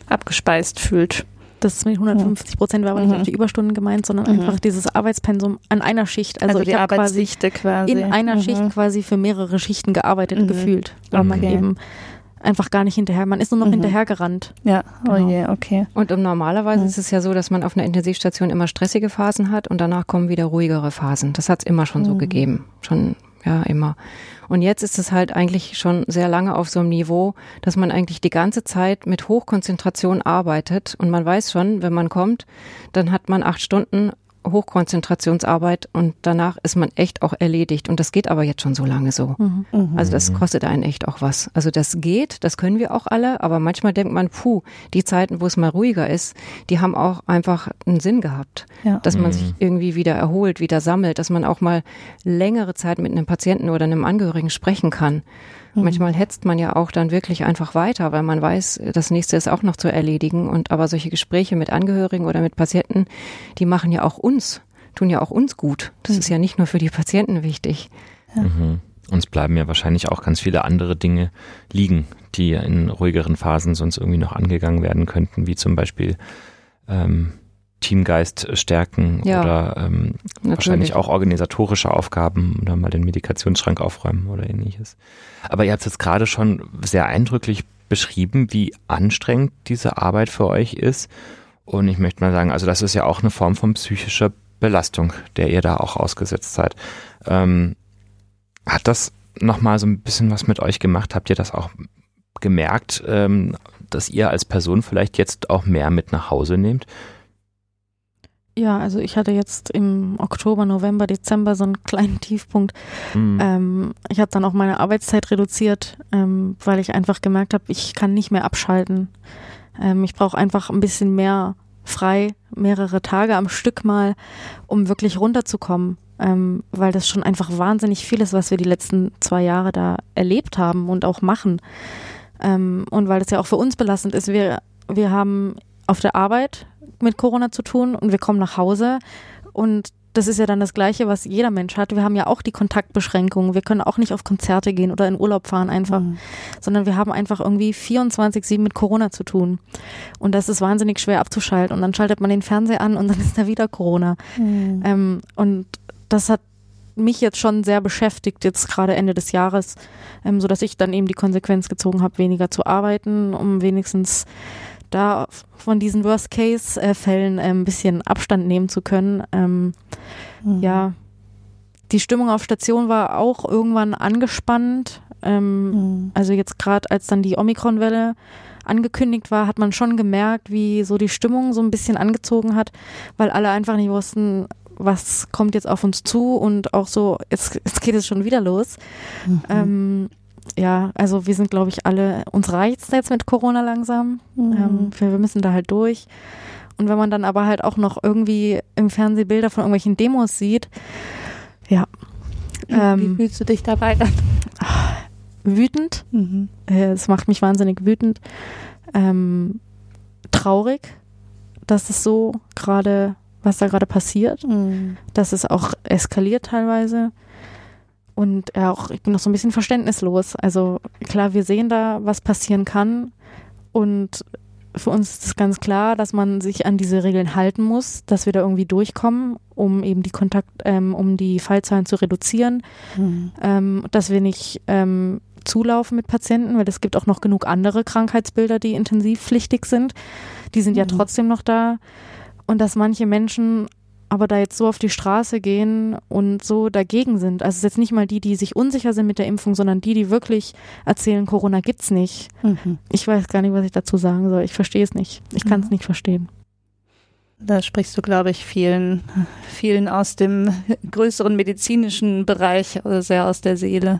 abgespeist fühlt. Das mit 150 Prozent war aber nicht mhm. auf die Überstunden gemeint, sondern mhm. einfach dieses Arbeitspensum an einer Schicht. Also, also die Arbeitsdichte quasi, quasi. In einer mhm. Schicht quasi für mehrere Schichten gearbeitet mhm. gefühlt. Weil okay. man eben einfach gar nicht hinterher. Man ist nur noch mhm. hinterhergerannt. Ja, oh genau. je, okay. Und um, normalerweise mhm. ist es ja so, dass man auf einer Intensivstation immer stressige Phasen hat und danach kommen wieder ruhigere Phasen. Das hat es immer schon mhm. so gegeben. Schon, ja, immer. Und jetzt ist es halt eigentlich schon sehr lange auf so einem Niveau, dass man eigentlich die ganze Zeit mit Hochkonzentration arbeitet und man weiß schon, wenn man kommt, dann hat man acht Stunden Hochkonzentrationsarbeit und danach ist man echt auch erledigt. Und das geht aber jetzt schon so lange so. Mhm. Also das kostet einen echt auch was. Also das geht, das können wir auch alle, aber manchmal denkt man, puh, die Zeiten, wo es mal ruhiger ist, die haben auch einfach einen Sinn gehabt. Ja. Dass man mhm. sich irgendwie wieder erholt, wieder sammelt, dass man auch mal längere Zeit mit einem Patienten oder einem Angehörigen sprechen kann. Mhm. Manchmal hetzt man ja auch dann wirklich einfach weiter, weil man weiß, das nächste ist auch noch zu erledigen. Und aber solche Gespräche mit Angehörigen oder mit Patienten, die machen ja auch uns, tun ja auch uns gut. Das mhm. ist ja nicht nur für die Patienten wichtig. Ja. Mhm. Uns bleiben ja wahrscheinlich auch ganz viele andere Dinge liegen, die in ruhigeren Phasen sonst irgendwie noch angegangen werden könnten, wie zum Beispiel ähm, Teamgeist stärken ja, oder ähm, wahrscheinlich auch organisatorische Aufgaben oder mal den Medikationsschrank aufräumen oder ähnliches. Aber ihr habt jetzt gerade schon sehr eindrücklich beschrieben, wie anstrengend diese Arbeit für euch ist. Und ich möchte mal sagen, also das ist ja auch eine Form von psychischer Belastung, der ihr da auch ausgesetzt seid. Ähm, hat das nochmal so ein bisschen was mit euch gemacht? Habt ihr das auch gemerkt, ähm, dass ihr als Person vielleicht jetzt auch mehr mit nach Hause nehmt? Ja, also ich hatte jetzt im Oktober, November, Dezember so einen kleinen Tiefpunkt. Mhm. Ähm, ich habe dann auch meine Arbeitszeit reduziert, ähm, weil ich einfach gemerkt habe, ich kann nicht mehr abschalten. Ähm, ich brauche einfach ein bisschen mehr frei, mehrere Tage am Stück mal, um wirklich runterzukommen. Ähm, weil das schon einfach wahnsinnig viel ist, was wir die letzten zwei Jahre da erlebt haben und auch machen. Ähm, und weil das ja auch für uns belastend ist. Wir, wir haben auf der Arbeit mit Corona zu tun und wir kommen nach Hause und das ist ja dann das Gleiche, was jeder Mensch hat. Wir haben ja auch die Kontaktbeschränkungen. Wir können auch nicht auf Konzerte gehen oder in Urlaub fahren einfach, mhm. sondern wir haben einfach irgendwie 24-7 mit Corona zu tun. Und das ist wahnsinnig schwer abzuschalten. Und dann schaltet man den Fernseher an und dann ist da wieder Corona. Mhm. Ähm, und das hat mich jetzt schon sehr beschäftigt, jetzt gerade Ende des Jahres, ähm, so dass ich dann eben die Konsequenz gezogen habe, weniger zu arbeiten, um wenigstens da von diesen Worst-Case-Fällen äh, ein bisschen Abstand nehmen zu können. Ähm, mhm. Ja, die Stimmung auf Station war auch irgendwann angespannt. Ähm, mhm. Also jetzt gerade, als dann die Omikron-Welle angekündigt war, hat man schon gemerkt, wie so die Stimmung so ein bisschen angezogen hat, weil alle einfach nicht wussten, was kommt jetzt auf uns zu und auch so, jetzt, jetzt geht es schon wieder los. Mhm. Ähm, ja, also wir sind, glaube ich, alle, uns reicht jetzt mit Corona langsam. Mhm. Ähm, wir, wir müssen da halt durch. Und wenn man dann aber halt auch noch irgendwie im Fernsehen Bilder von irgendwelchen Demos sieht, ja. Ähm, Wie fühlst du dich dabei dann? Wütend. Mhm. Äh, es macht mich wahnsinnig wütend. Ähm, traurig, dass es so gerade, was da gerade passiert, mhm. dass es auch eskaliert teilweise. Und ja, auch, ich bin noch so ein bisschen verständnislos. Also klar, wir sehen da, was passieren kann. Und für uns ist es ganz klar, dass man sich an diese Regeln halten muss, dass wir da irgendwie durchkommen, um eben die Kontakt, ähm, um die Fallzahlen zu reduzieren, mhm. ähm, dass wir nicht ähm, zulaufen mit Patienten, weil es gibt auch noch genug andere Krankheitsbilder, die intensivpflichtig sind. Die sind mhm. ja trotzdem noch da. Und dass manche Menschen aber da jetzt so auf die Straße gehen und so dagegen sind. Also es ist jetzt nicht mal die, die sich unsicher sind mit der Impfung, sondern die, die wirklich erzählen, Corona gibt's nicht. Mhm. Ich weiß gar nicht, was ich dazu sagen soll. Ich verstehe es nicht. Ich kann es mhm. nicht verstehen. Da sprichst du, glaube ich, vielen, vielen aus dem größeren medizinischen Bereich, also sehr aus der Seele,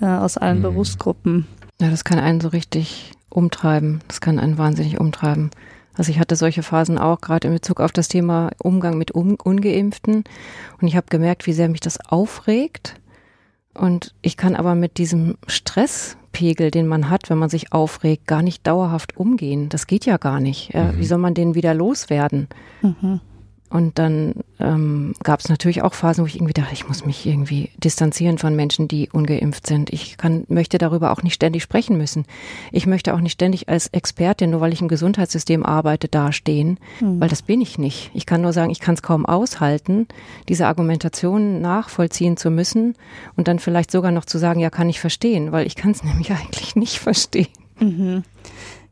äh, aus allen mhm. Berufsgruppen. Ja, das kann einen so richtig umtreiben. Das kann einen wahnsinnig umtreiben. Also ich hatte solche Phasen auch, gerade in Bezug auf das Thema Umgang mit Un Ungeimpften. Und ich habe gemerkt, wie sehr mich das aufregt. Und ich kann aber mit diesem Stresspegel, den man hat, wenn man sich aufregt, gar nicht dauerhaft umgehen. Das geht ja gar nicht. Mhm. Wie soll man den wieder loswerden? Mhm. Und dann ähm, gab es natürlich auch Phasen, wo ich irgendwie dachte, ich muss mich irgendwie distanzieren von Menschen, die ungeimpft sind. Ich kann, möchte darüber auch nicht ständig sprechen müssen. Ich möchte auch nicht ständig als Expertin, nur weil ich im Gesundheitssystem arbeite, dastehen, mhm. weil das bin ich nicht. Ich kann nur sagen, ich kann es kaum aushalten, diese Argumentation nachvollziehen zu müssen und dann vielleicht sogar noch zu sagen, ja, kann ich verstehen, weil ich kann es nämlich eigentlich nicht verstehen. Mhm.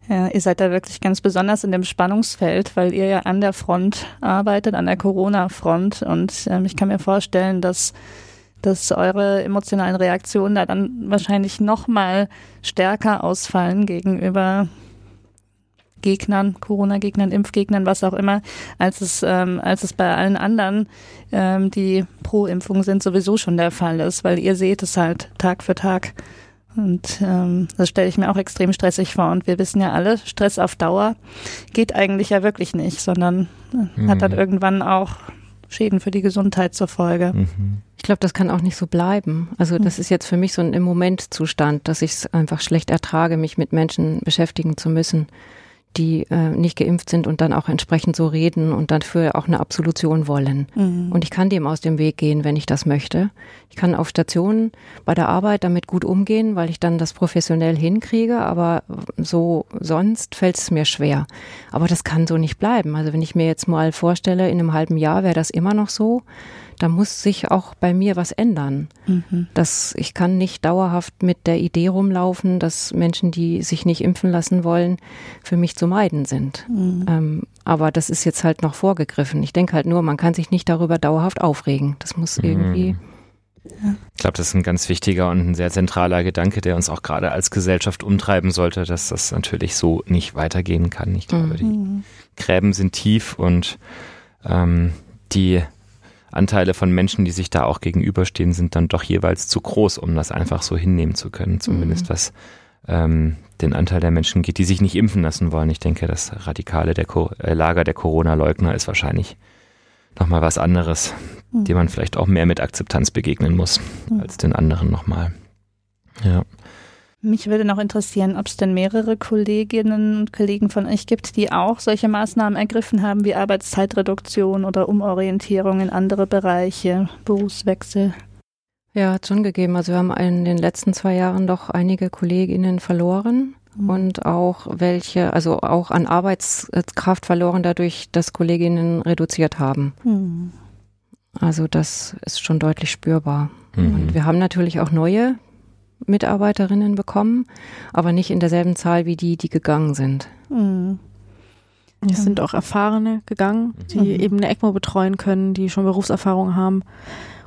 Ja, ihr seid da wirklich ganz besonders in dem Spannungsfeld, weil ihr ja an der Front arbeitet, an der Corona-Front. Und ähm, ich kann mir vorstellen, dass, dass eure emotionalen Reaktionen da dann wahrscheinlich noch mal stärker ausfallen gegenüber Gegnern, Corona-Gegnern, Impfgegnern, was auch immer, als es, ähm, als es bei allen anderen, ähm, die pro Impfung sind, sowieso schon der Fall ist, weil ihr seht es halt Tag für Tag. Und ähm, das stelle ich mir auch extrem stressig vor. Und wir wissen ja alle, Stress auf Dauer geht eigentlich ja wirklich nicht, sondern mhm. hat dann irgendwann auch Schäden für die Gesundheit zur Folge. Mhm. Ich glaube, das kann auch nicht so bleiben. Also das mhm. ist jetzt für mich so ein im Moment Zustand, dass ich es einfach schlecht ertrage, mich mit Menschen beschäftigen zu müssen die äh, nicht geimpft sind und dann auch entsprechend so reden und dafür auch eine Absolution wollen. Mhm. Und ich kann dem aus dem Weg gehen, wenn ich das möchte. Ich kann auf Stationen bei der Arbeit damit gut umgehen, weil ich dann das professionell hinkriege, aber so sonst fällt es mir schwer. Aber das kann so nicht bleiben. Also wenn ich mir jetzt mal vorstelle, in einem halben Jahr wäre das immer noch so, da muss sich auch bei mir was ändern. Mhm. Das, ich kann nicht dauerhaft mit der Idee rumlaufen, dass Menschen, die sich nicht impfen lassen wollen, für mich zu meiden sind. Mhm. Ähm, aber das ist jetzt halt noch vorgegriffen. Ich denke halt nur, man kann sich nicht darüber dauerhaft aufregen. Das muss mhm. irgendwie. Ich glaube, das ist ein ganz wichtiger und ein sehr zentraler Gedanke, der uns auch gerade als Gesellschaft umtreiben sollte, dass das natürlich so nicht weitergehen kann. Ich glaube, die mhm. Gräben sind tief und ähm, die Anteile von Menschen, die sich da auch gegenüberstehen, sind dann doch jeweils zu groß, um das einfach so hinnehmen zu können. Zumindest mhm. was ähm, den Anteil der Menschen geht, die sich nicht impfen lassen wollen. Ich denke, das radikale der äh, Lager der Corona-Leugner ist wahrscheinlich nochmal was anderes, mhm. dem man vielleicht auch mehr mit Akzeptanz begegnen muss, mhm. als den anderen nochmal. Ja. Mich würde noch interessieren, ob es denn mehrere Kolleginnen und Kollegen von euch gibt, die auch solche Maßnahmen ergriffen haben, wie Arbeitszeitreduktion oder Umorientierung in andere Bereiche, Berufswechsel. Ja, hat schon gegeben. Also wir haben in den letzten zwei Jahren doch einige Kolleginnen verloren mhm. und auch welche, also auch an Arbeitskraft verloren, dadurch, dass Kolleginnen reduziert haben. Mhm. Also das ist schon deutlich spürbar. Mhm. Und wir haben natürlich auch neue Mitarbeiterinnen bekommen, aber nicht in derselben Zahl wie die, die gegangen sind. Mhm. Es sind auch Erfahrene gegangen, die mhm. eben eine ECMO betreuen können, die schon Berufserfahrung haben.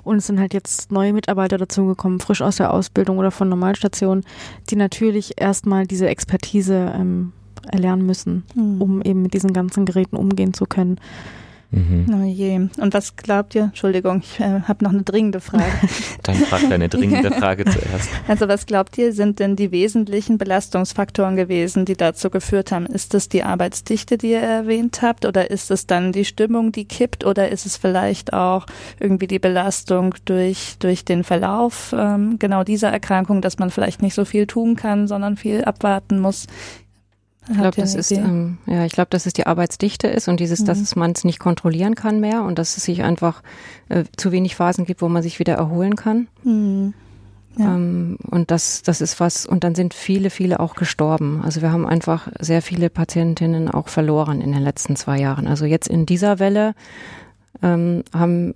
Und es sind halt jetzt neue Mitarbeiter dazugekommen, frisch aus der Ausbildung oder von Normalstationen, die natürlich erstmal diese Expertise ähm, erlernen müssen, mhm. um eben mit diesen ganzen Geräten umgehen zu können. Mhm. Oh je. Und was glaubt ihr? Entschuldigung, ich äh, habe noch eine dringende Frage. Dann frag deine dringende Frage zuerst. Also was glaubt ihr, sind denn die wesentlichen Belastungsfaktoren gewesen, die dazu geführt haben? Ist es die Arbeitsdichte, die ihr erwähnt habt, oder ist es dann die Stimmung, die kippt, oder ist es vielleicht auch irgendwie die Belastung durch, durch den Verlauf ähm, genau dieser Erkrankung, dass man vielleicht nicht so viel tun kann, sondern viel abwarten muss? Ich glaube, das ist ähm, ja, ich glaube, dass es die Arbeitsdichte ist und dieses, mhm. dass man es nicht kontrollieren kann mehr und dass es sich einfach äh, zu wenig Phasen gibt, wo man sich wieder erholen kann. Mhm. Ja. Ähm, und das, das ist was. Und dann sind viele, viele auch gestorben. Also wir haben einfach sehr viele Patientinnen auch verloren in den letzten zwei Jahren. Also jetzt in dieser Welle ähm, haben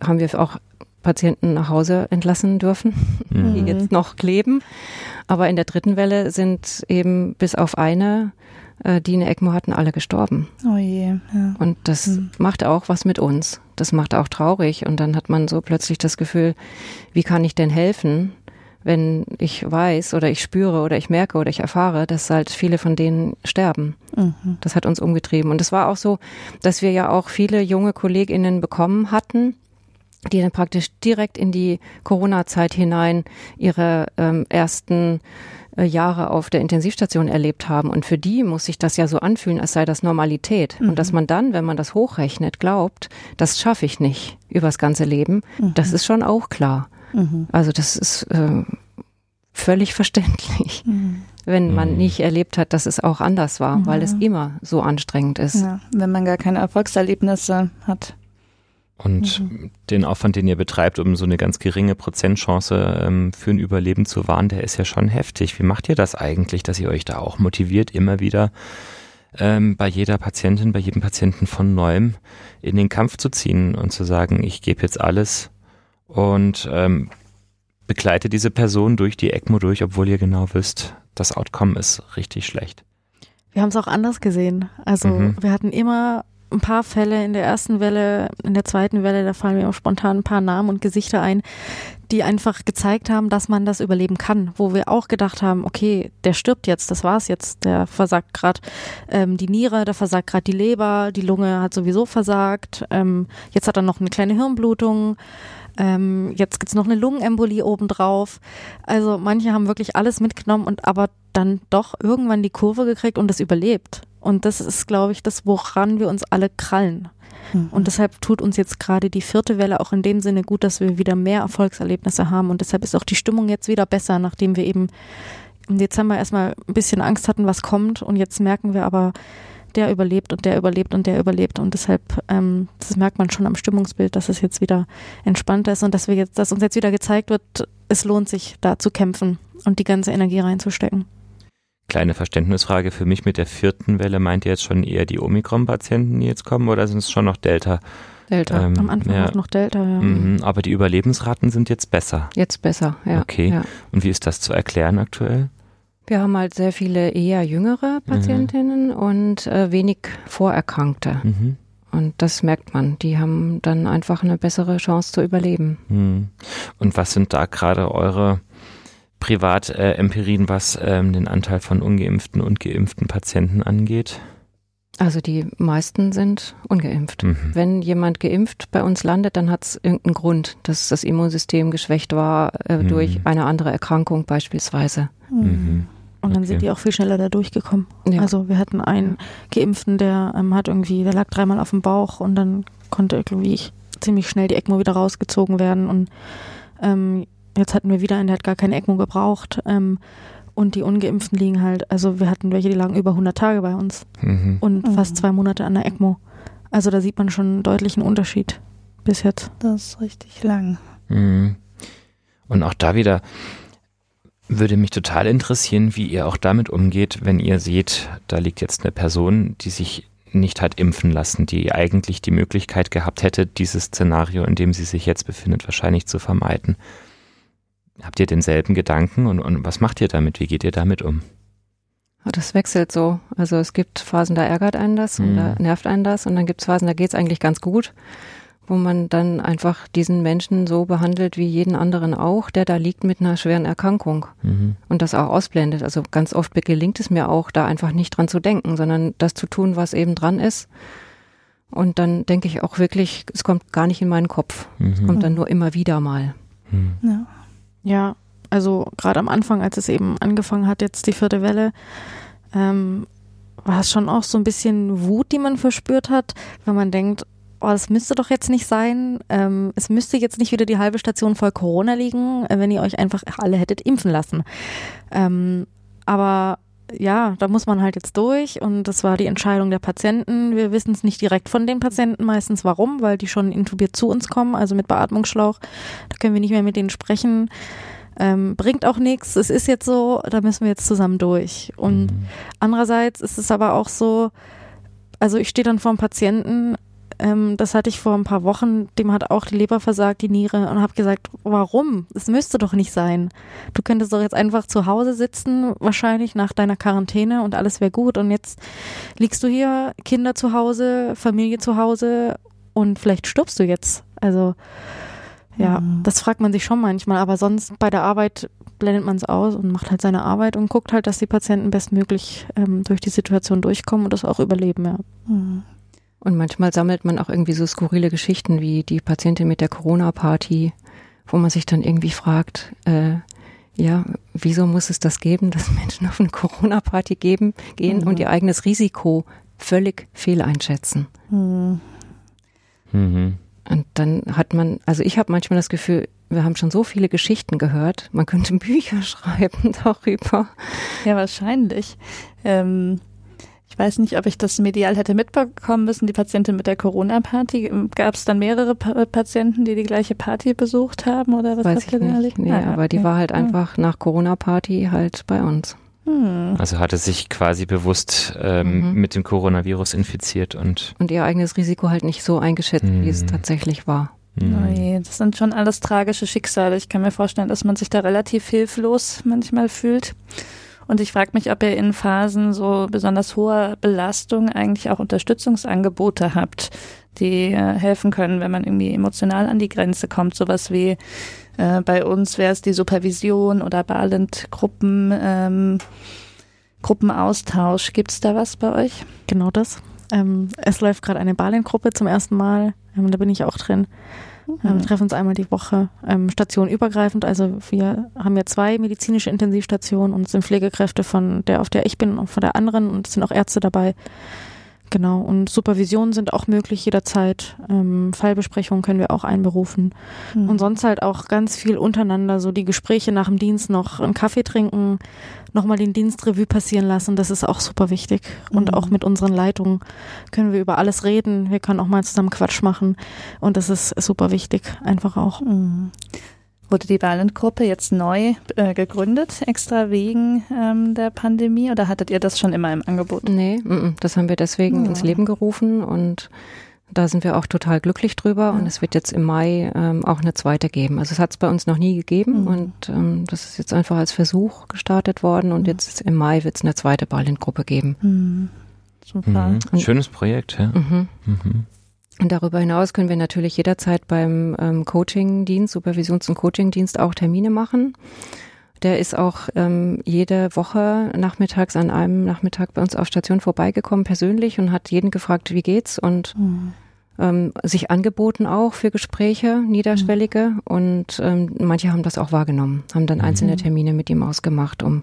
haben wir auch Patienten nach Hause entlassen dürfen, mhm. die jetzt noch kleben. Aber in der dritten Welle sind eben bis auf eine, äh, die eine ECMO hatten, alle gestorben. Oh je. Ja. Und das mhm. macht auch was mit uns. Das macht auch traurig. Und dann hat man so plötzlich das Gefühl, wie kann ich denn helfen? wenn ich weiß oder ich spüre oder ich merke oder ich erfahre, dass halt viele von denen sterben. Mhm. Das hat uns umgetrieben. Und es war auch so, dass wir ja auch viele junge KollegInnen bekommen hatten, die dann praktisch direkt in die Corona-Zeit hinein ihre ähm, ersten äh, Jahre auf der Intensivstation erlebt haben. Und für die muss sich das ja so anfühlen, als sei das Normalität. Mhm. Und dass man dann, wenn man das hochrechnet, glaubt, das schaffe ich nicht übers ganze Leben, mhm. das ist schon auch klar. Mhm. Also das ist äh, völlig verständlich. Mhm. Wenn man mhm. nicht erlebt hat, dass es auch anders war, weil es immer so anstrengend ist. Ja, wenn man gar keine Erfolgserlebnisse hat. Und mhm. den Aufwand, den ihr betreibt, um so eine ganz geringe Prozentchance ähm, für ein Überleben zu wahren, der ist ja schon heftig. Wie macht ihr das eigentlich, dass ihr euch da auch motiviert, immer wieder ähm, bei jeder Patientin, bei jedem Patienten von neuem in den Kampf zu ziehen und zu sagen, ich gebe jetzt alles und ähm, begleite diese Person durch die ECMO durch, obwohl ihr genau wisst, das Outcome ist richtig schlecht. Wir haben es auch anders gesehen. Also mhm. wir hatten immer ein paar Fälle in der ersten Welle, in der zweiten Welle, da fallen mir auch spontan ein paar Namen und Gesichter ein, die einfach gezeigt haben, dass man das überleben kann, wo wir auch gedacht haben, okay, der stirbt jetzt, das war's jetzt, der versagt gerade ähm, die Niere, der versagt gerade die Leber, die Lunge hat sowieso versagt, ähm, jetzt hat er noch eine kleine Hirnblutung, ähm, jetzt gibt's noch eine Lungenembolie obendrauf. Also manche haben wirklich alles mitgenommen und aber dann doch irgendwann die Kurve gekriegt und es überlebt. Und das ist, glaube ich, das, woran wir uns alle krallen. Mhm. Und deshalb tut uns jetzt gerade die vierte Welle auch in dem Sinne gut, dass wir wieder mehr Erfolgserlebnisse haben. Und deshalb ist auch die Stimmung jetzt wieder besser, nachdem wir eben im Dezember erstmal ein bisschen Angst hatten, was kommt. Und jetzt merken wir aber, der überlebt und der überlebt und der überlebt. Und deshalb, ähm, das merkt man schon am Stimmungsbild, dass es jetzt wieder entspannter ist und dass wir jetzt, dass uns jetzt wieder gezeigt wird, es lohnt sich, da zu kämpfen und die ganze Energie reinzustecken. Kleine Verständnisfrage für mich mit der vierten Welle. Meint ihr jetzt schon eher die Omikron-Patienten, die jetzt kommen, oder sind es schon noch Delta? Delta. Ähm, Am Anfang ja. auch noch Delta, ja. Mhm, aber die Überlebensraten sind jetzt besser. Jetzt besser, ja. Okay. Ja. Und wie ist das zu erklären aktuell? Wir haben halt sehr viele eher jüngere mhm. Patientinnen mhm. und äh, wenig Vorerkrankte. Mhm. Und das merkt man. Die haben dann einfach eine bessere Chance zu überleben. Mhm. Und was sind da gerade eure Privatemperien, was ähm, den Anteil von ungeimpften und geimpften Patienten angeht? Also die meisten sind ungeimpft. Mhm. Wenn jemand geimpft bei uns landet, dann hat es irgendeinen Grund, dass das Immunsystem geschwächt war äh, mhm. durch eine andere Erkrankung beispielsweise. Mhm. Und dann okay. sind die auch viel schneller da durchgekommen. Ja. Also wir hatten einen Geimpften, der ähm, hat irgendwie, der lag dreimal auf dem Bauch und dann konnte irgendwie ziemlich schnell die ECMO wieder rausgezogen werden. Und ähm, jetzt hatten wir wieder einen, der hat gar keine ECMO gebraucht. Ähm, und die Ungeimpften liegen halt, also wir hatten welche, die lagen über 100 Tage bei uns mhm. und mhm. fast zwei Monate an der ECMO. Also da sieht man schon einen deutlichen Unterschied bis jetzt. Das ist richtig lang. Mhm. Und auch da wieder würde mich total interessieren, wie ihr auch damit umgeht, wenn ihr seht, da liegt jetzt eine Person, die sich nicht hat impfen lassen, die eigentlich die Möglichkeit gehabt hätte, dieses Szenario, in dem sie sich jetzt befindet, wahrscheinlich zu vermeiden. Habt ihr denselben Gedanken und, und was macht ihr damit? Wie geht ihr damit um? Das wechselt so. Also es gibt Phasen, da ärgert einen das und mhm. da nervt einen das und dann gibt es Phasen, da geht es eigentlich ganz gut, wo man dann einfach diesen Menschen so behandelt wie jeden anderen auch, der da liegt mit einer schweren Erkrankung mhm. und das auch ausblendet. Also ganz oft gelingt es mir auch, da einfach nicht dran zu denken, sondern das zu tun, was eben dran ist. Und dann denke ich auch wirklich, es kommt gar nicht in meinen Kopf. Mhm. Es kommt dann nur immer wieder mal. Mhm. Ja. Ja, also gerade am Anfang, als es eben angefangen hat, jetzt die vierte Welle, ähm, war es schon auch so ein bisschen Wut, die man verspürt hat, wenn man denkt, oh, das müsste doch jetzt nicht sein. Ähm, es müsste jetzt nicht wieder die halbe Station voll Corona liegen, äh, wenn ihr euch einfach alle hättet impfen lassen. Ähm, aber ja, da muss man halt jetzt durch und das war die Entscheidung der Patienten. Wir wissen es nicht direkt von den Patienten meistens warum, weil die schon intubiert zu uns kommen, also mit Beatmungsschlauch. Da können wir nicht mehr mit denen sprechen. Ähm, bringt auch nichts. Es ist jetzt so, da müssen wir jetzt zusammen durch. Und mhm. andererseits ist es aber auch so, also ich stehe dann vor einem Patienten, ähm, das hatte ich vor ein paar Wochen, dem hat auch die Leber versagt, die Niere und habe gesagt, warum? Es müsste doch nicht sein. Du könntest doch jetzt einfach zu Hause sitzen, wahrscheinlich nach deiner Quarantäne und alles wäre gut und jetzt liegst du hier, Kinder zu Hause, Familie zu Hause und vielleicht stirbst du jetzt. Also ja, mhm. das fragt man sich schon manchmal, aber sonst bei der Arbeit blendet man es aus und macht halt seine Arbeit und guckt halt, dass die Patienten bestmöglich ähm, durch die Situation durchkommen und das auch überleben, ja. Mhm. Und manchmal sammelt man auch irgendwie so skurrile Geschichten wie die Patientin mit der Corona-Party, wo man sich dann irgendwie fragt, äh, ja, wieso muss es das geben, dass Menschen auf eine Corona-Party gehen mhm. und ihr eigenes Risiko völlig fehleinschätzen? Mhm. Mhm. Und dann hat man, also ich habe manchmal das Gefühl, wir haben schon so viele Geschichten gehört, man könnte Bücher schreiben darüber. Ja, wahrscheinlich. Ähm ich weiß nicht, ob ich das medial hätte mitbekommen müssen, die Patientin mit der Corona-Party. Gab es dann mehrere pa Patienten, die die gleiche Party besucht haben oder was weiß denn erlebt? Nee, ah, aber okay. die war halt einfach nach Corona-Party halt bei uns. Hm. Also hatte sich quasi bewusst ähm, mhm. mit dem Coronavirus infiziert und und ihr eigenes Risiko halt nicht so eingeschätzt, mhm. wie es hm. tatsächlich war. Mhm. das sind schon alles tragische Schicksale. Ich kann mir vorstellen, dass man sich da relativ hilflos manchmal fühlt. Und ich frage mich, ob ihr in Phasen so besonders hoher Belastung eigentlich auch Unterstützungsangebote habt, die äh, helfen können, wenn man irgendwie emotional an die Grenze kommt. Sowas wie äh, bei uns wäre es die Supervision oder Balent-Gruppen, ähm, Gruppenaustausch. Gibt es da was bei euch? Genau das. Ähm, es läuft gerade eine Balent-Gruppe zum ersten Mal. Ähm, da bin ich auch drin. Ähm, mhm. treffen uns einmal die Woche ähm, stationübergreifend. Also wir haben ja zwei medizinische Intensivstationen und sind Pflegekräfte von der, auf der ich bin und von der anderen und es sind auch Ärzte dabei. Genau, und Supervisionen sind auch möglich jederzeit. Ähm, Fallbesprechungen können wir auch einberufen. Mhm. Und sonst halt auch ganz viel untereinander, so die Gespräche nach dem Dienst noch einen Kaffee trinken, nochmal den Dienstrevue passieren lassen, das ist auch super wichtig. Und mhm. auch mit unseren Leitungen können wir über alles reden. Wir können auch mal zusammen Quatsch machen. Und das ist super wichtig, einfach auch. Mhm. Wurde die Balent-Gruppe jetzt neu äh, gegründet, extra wegen ähm, der Pandemie oder hattet ihr das schon immer im Angebot? Nee, m -m, das haben wir deswegen ja. ins Leben gerufen und da sind wir auch total glücklich drüber und es wird jetzt im Mai ähm, auch eine zweite geben. Also es hat es bei uns noch nie gegeben mhm. und ähm, das ist jetzt einfach als Versuch gestartet worden und mhm. jetzt im Mai wird es eine zweite Balent-Gruppe geben. Mhm. Super. Mhm. Schönes Projekt, ja. Und darüber hinaus können wir natürlich jederzeit beim ähm, Coaching-Dienst, Supervisions- und Coaching-Dienst auch Termine machen. der ist auch ähm, jede Woche nachmittags an einem Nachmittag bei uns auf Station vorbeigekommen, persönlich, und hat jeden gefragt, wie geht's und mhm. ähm, sich angeboten auch für Gespräche, niederschwellige. Mhm. Und ähm, manche haben das auch wahrgenommen, haben dann einzelne mhm. Termine mit ihm ausgemacht, um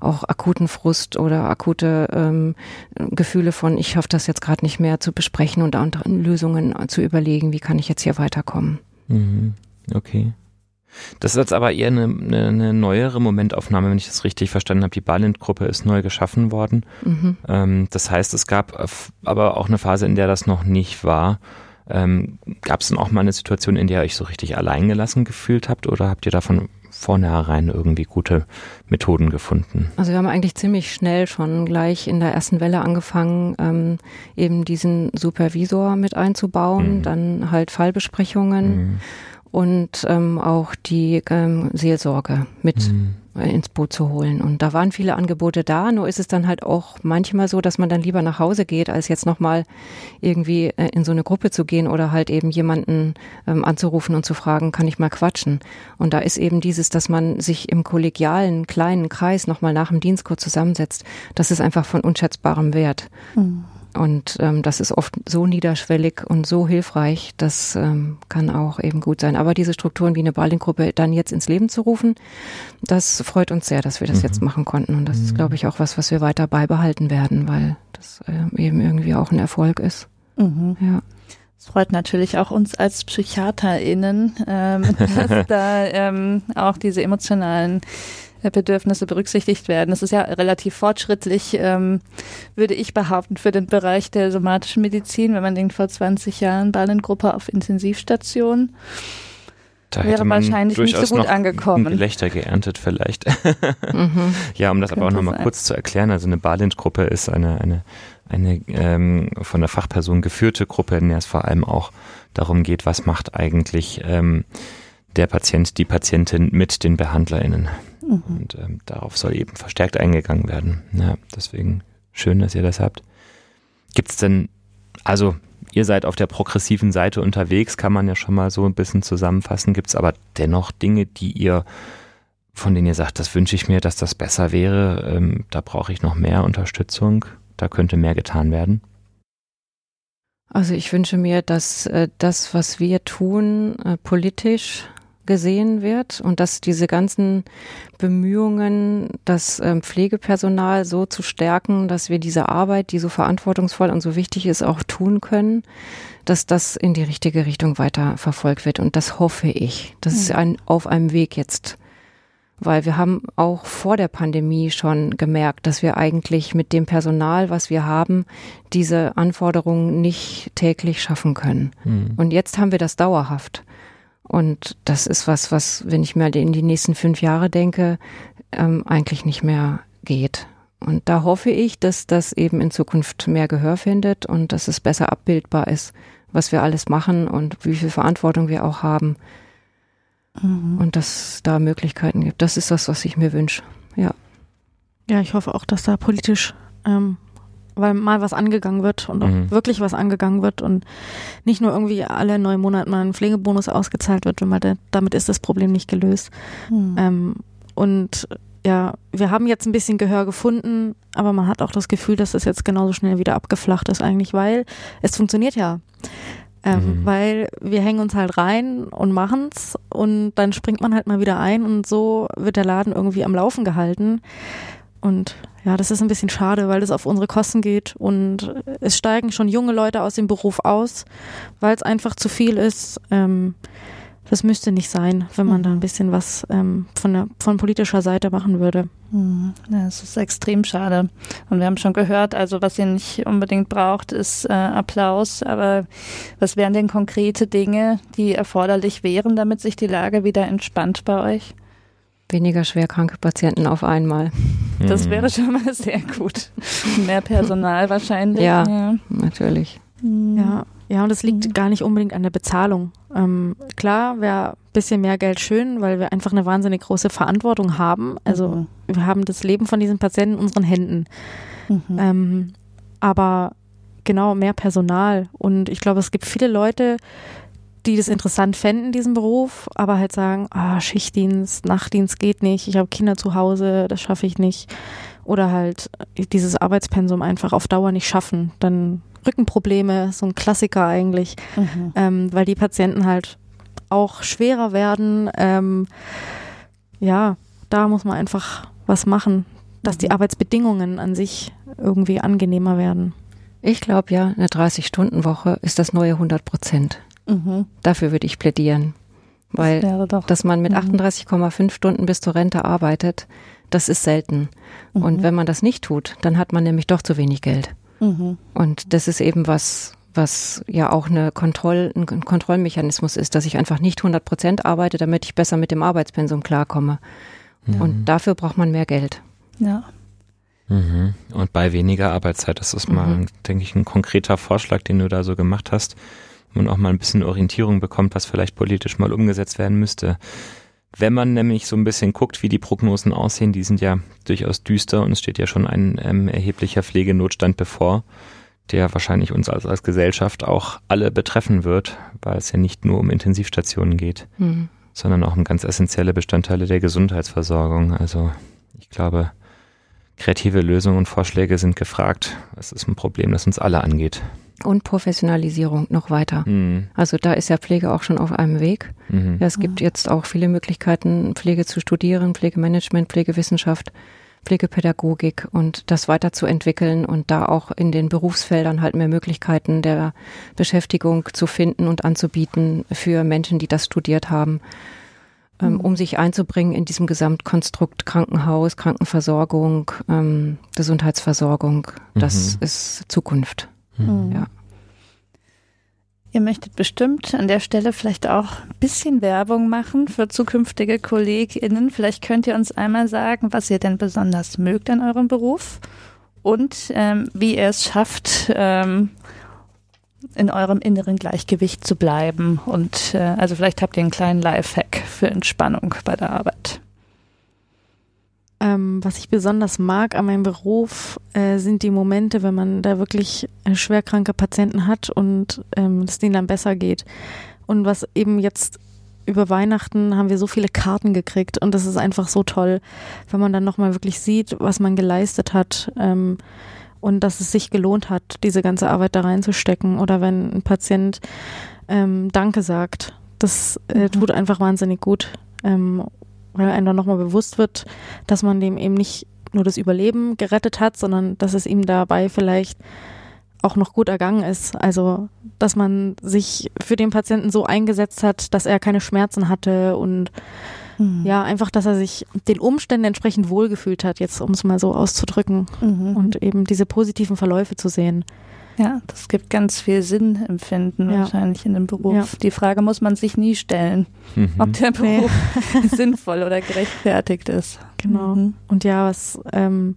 auch akuten Frust oder akute ähm, Gefühle von, ich schaffe das jetzt gerade nicht mehr zu besprechen und Lösungen zu überlegen, wie kann ich jetzt hier weiterkommen. Mhm. Okay. Das ist jetzt aber eher eine, eine, eine, neuere Momentaufnahme, wenn ich das richtig verstanden habe. Die Balint-Gruppe ist neu geschaffen worden. Mhm. Ähm, das heißt, es gab aber auch eine Phase, in der das noch nicht war. Ähm, gab es denn auch mal eine Situation, in der ihr euch so richtig alleingelassen gefühlt habt oder habt ihr davon vornherein irgendwie gute Methoden gefunden? Also wir haben eigentlich ziemlich schnell schon gleich in der ersten Welle angefangen, ähm, eben diesen Supervisor mit einzubauen, mhm. dann halt Fallbesprechungen mhm. und ähm, auch die ähm, Seelsorge mit mhm. Äh, ins Boot zu holen. Und da waren viele Angebote da, nur ist es dann halt auch manchmal so, dass man dann lieber nach Hause geht, als jetzt nochmal irgendwie äh, in so eine Gruppe zu gehen oder halt eben jemanden ähm, anzurufen und zu fragen, kann ich mal quatschen? Und da ist eben dieses, dass man sich im kollegialen, kleinen Kreis nochmal nach dem Dienst kurz zusammensetzt, das ist einfach von unschätzbarem Wert. Mhm. Und ähm, das ist oft so niederschwellig und so hilfreich, das ähm, kann auch eben gut sein. Aber diese Strukturen wie eine Balling-Gruppe dann jetzt ins Leben zu rufen, das freut uns sehr, dass wir das mhm. jetzt machen konnten. Und das mhm. ist, glaube ich, auch was, was wir weiter beibehalten werden, weil das äh, eben irgendwie auch ein Erfolg ist. Mhm. Ja. Es freut natürlich auch uns als PsychiaterInnen, ähm, dass da ähm, auch diese emotionalen Bedürfnisse berücksichtigt werden. Das ist ja relativ fortschrittlich, ähm, würde ich behaupten, für den Bereich der somatischen Medizin, wenn man denkt, vor 20 Jahren Bahnengruppe auf Intensivstation. Da wäre wahrscheinlich nicht so gut angekommen. Gelächter geerntet vielleicht. mhm. Ja, um das Könnte aber auch nochmal kurz zu erklären. Also eine Balint-Gruppe ist eine, eine, eine ähm, von der Fachperson geführte Gruppe, in der es vor allem auch darum geht, was macht eigentlich ähm, der Patient, die Patientin mit den BehandlerInnen. Mhm. Und ähm, darauf soll eben verstärkt eingegangen werden. Ja, deswegen schön, dass ihr das habt. Gibt es denn, also ihr seid auf der progressiven Seite unterwegs, kann man ja schon mal so ein bisschen zusammenfassen. Gibt es aber dennoch Dinge, die ihr, von denen ihr sagt, das wünsche ich mir, dass das besser wäre, ähm, da brauche ich noch mehr Unterstützung, da könnte mehr getan werden? Also ich wünsche mir, dass äh, das, was wir tun, äh, politisch gesehen wird und dass diese ganzen Bemühungen, das ähm, Pflegepersonal so zu stärken, dass wir diese Arbeit, die so verantwortungsvoll und so wichtig ist, auch tun können, dass das in die richtige Richtung weiter verfolgt wird. Und das hoffe ich. Das ist ein, auf einem Weg jetzt. Weil wir haben auch vor der Pandemie schon gemerkt, dass wir eigentlich mit dem Personal, was wir haben, diese Anforderungen nicht täglich schaffen können. Mhm. Und jetzt haben wir das dauerhaft. Und das ist was, was, wenn ich mir in die nächsten fünf Jahre denke, ähm, eigentlich nicht mehr geht. Und da hoffe ich, dass das eben in Zukunft mehr Gehör findet und dass es besser abbildbar ist, was wir alles machen und wie viel Verantwortung wir auch haben. Mhm. Und dass da Möglichkeiten gibt. Das ist das, was ich mir wünsche. Ja. Ja, ich hoffe auch, dass da politisch ähm, weil mal was angegangen wird und auch mhm. wirklich was angegangen wird und nicht nur irgendwie alle neun Monate mal ein Pflegebonus ausgezahlt wird, wenn man da, damit ist das Problem nicht gelöst. Mhm. Ähm, und ja, wir haben jetzt ein bisschen Gehör gefunden, aber man hat auch das Gefühl, dass das jetzt genauso schnell wieder abgeflacht ist eigentlich, weil es funktioniert ja. Ähm, mhm. Weil wir hängen uns halt rein und machen's und dann springt man halt mal wieder ein und so wird der Laden irgendwie am Laufen gehalten. Und ja, das ist ein bisschen schade, weil das auf unsere Kosten geht und es steigen schon junge Leute aus dem Beruf aus, weil es einfach zu viel ist. Ähm, das müsste nicht sein, wenn man mhm. da ein bisschen was ähm, von, der, von politischer Seite machen würde. Mhm. Ja, das ist extrem schade. Und wir haben schon gehört, also was ihr nicht unbedingt braucht, ist äh, Applaus. Aber was wären denn konkrete Dinge, die erforderlich wären, damit sich die Lage wieder entspannt bei euch? Weniger schwerkranke Patienten auf einmal. Das mhm. wäre schon mal sehr gut. Mehr Personal wahrscheinlich. Ja, ja. natürlich. Mhm. Ja. Ja, und es liegt mhm. gar nicht unbedingt an der Bezahlung. Ähm, klar, wäre ein bisschen mehr Geld schön, weil wir einfach eine wahnsinnig große Verantwortung haben. Also mhm. wir haben das Leben von diesen Patienten in unseren Händen. Mhm. Ähm, aber genau, mehr Personal. Und ich glaube, es gibt viele Leute, die das interessant fänden, diesen Beruf, aber halt sagen, ah, Schichtdienst, Nachtdienst geht nicht, ich habe Kinder zu Hause, das schaffe ich nicht. Oder halt dieses Arbeitspensum einfach auf Dauer nicht schaffen. Dann Rückenprobleme, so ein Klassiker eigentlich, mhm. ähm, weil die Patienten halt auch schwerer werden. Ähm, ja, da muss man einfach was machen, dass die mhm. Arbeitsbedingungen an sich irgendwie angenehmer werden. Ich glaube ja, eine 30-Stunden-Woche ist das neue 100 Prozent. Mhm. Dafür würde ich plädieren. Weil, das dass man mit mhm. 38,5 Stunden bis zur Rente arbeitet, das ist selten. Mhm. Und wenn man das nicht tut, dann hat man nämlich doch zu wenig Geld. Mhm. Und das ist eben was, was ja auch eine Kontroll, ein Kontrollmechanismus ist, dass ich einfach nicht 100 Prozent arbeite, damit ich besser mit dem Arbeitspensum klarkomme. Mhm. Und dafür braucht man mehr Geld. Ja. Mhm. Und bei weniger Arbeitszeit, das ist mal, mhm. denke ich, ein konkreter Vorschlag, den du da so gemacht hast, man auch mal ein bisschen Orientierung bekommt, was vielleicht politisch mal umgesetzt werden müsste. Wenn man nämlich so ein bisschen guckt, wie die Prognosen aussehen, die sind ja durchaus düster und es steht ja schon ein ähm, erheblicher Pflegenotstand bevor, der wahrscheinlich uns als, als Gesellschaft auch alle betreffen wird, weil es ja nicht nur um Intensivstationen geht, mhm. sondern auch um ganz essentielle Bestandteile der Gesundheitsversorgung. Also ich glaube, kreative Lösungen und Vorschläge sind gefragt. Es ist ein Problem, das uns alle angeht. Und Professionalisierung noch weiter. Mhm. Also da ist ja Pflege auch schon auf einem Weg. Mhm. Ja, es gibt jetzt auch viele Möglichkeiten, Pflege zu studieren, Pflegemanagement, Pflegewissenschaft, Pflegepädagogik und das weiterzuentwickeln und da auch in den Berufsfeldern halt mehr Möglichkeiten der Beschäftigung zu finden und anzubieten für Menschen, die das studiert haben ähm, mhm. um sich einzubringen in diesem Gesamtkonstrukt Krankenhaus, Krankenversorgung, ähm, Gesundheitsversorgung. Das mhm. ist Zukunft. Mhm. Ja. Ihr möchtet bestimmt an der Stelle vielleicht auch ein bisschen Werbung machen für zukünftige KollegInnen. Vielleicht könnt ihr uns einmal sagen, was ihr denn besonders mögt an eurem Beruf und ähm, wie ihr es schafft, ähm, in eurem inneren Gleichgewicht zu bleiben. Und äh, also vielleicht habt ihr einen kleinen Lifehack für Entspannung bei der Arbeit. Ähm, was ich besonders mag an meinem Beruf, äh, sind die Momente, wenn man da wirklich äh, schwerkranke Patienten hat und ähm, es denen dann besser geht. Und was eben jetzt über Weihnachten haben wir so viele Karten gekriegt und das ist einfach so toll, wenn man dann nochmal wirklich sieht, was man geleistet hat. Ähm, und dass es sich gelohnt hat, diese ganze Arbeit da reinzustecken. Oder wenn ein Patient ähm, Danke sagt, das äh, mhm. tut einfach wahnsinnig gut, ähm, weil einem dann nochmal bewusst wird, dass man dem eben nicht nur das Überleben gerettet hat, sondern dass es ihm dabei vielleicht auch noch gut ergangen ist. Also, dass man sich für den Patienten so eingesetzt hat, dass er keine Schmerzen hatte und Mhm. Ja, einfach, dass er sich den Umständen entsprechend wohlgefühlt hat, jetzt um es mal so auszudrücken mhm. und eben diese positiven Verläufe zu sehen. Ja, das gibt ganz viel Sinnempfinden ja. wahrscheinlich in dem Beruf. Ja. Die Frage muss man sich nie stellen, mhm. ob der Beruf nee. sinnvoll oder gerechtfertigt ist. Genau. Mhm. Und ja, was ähm,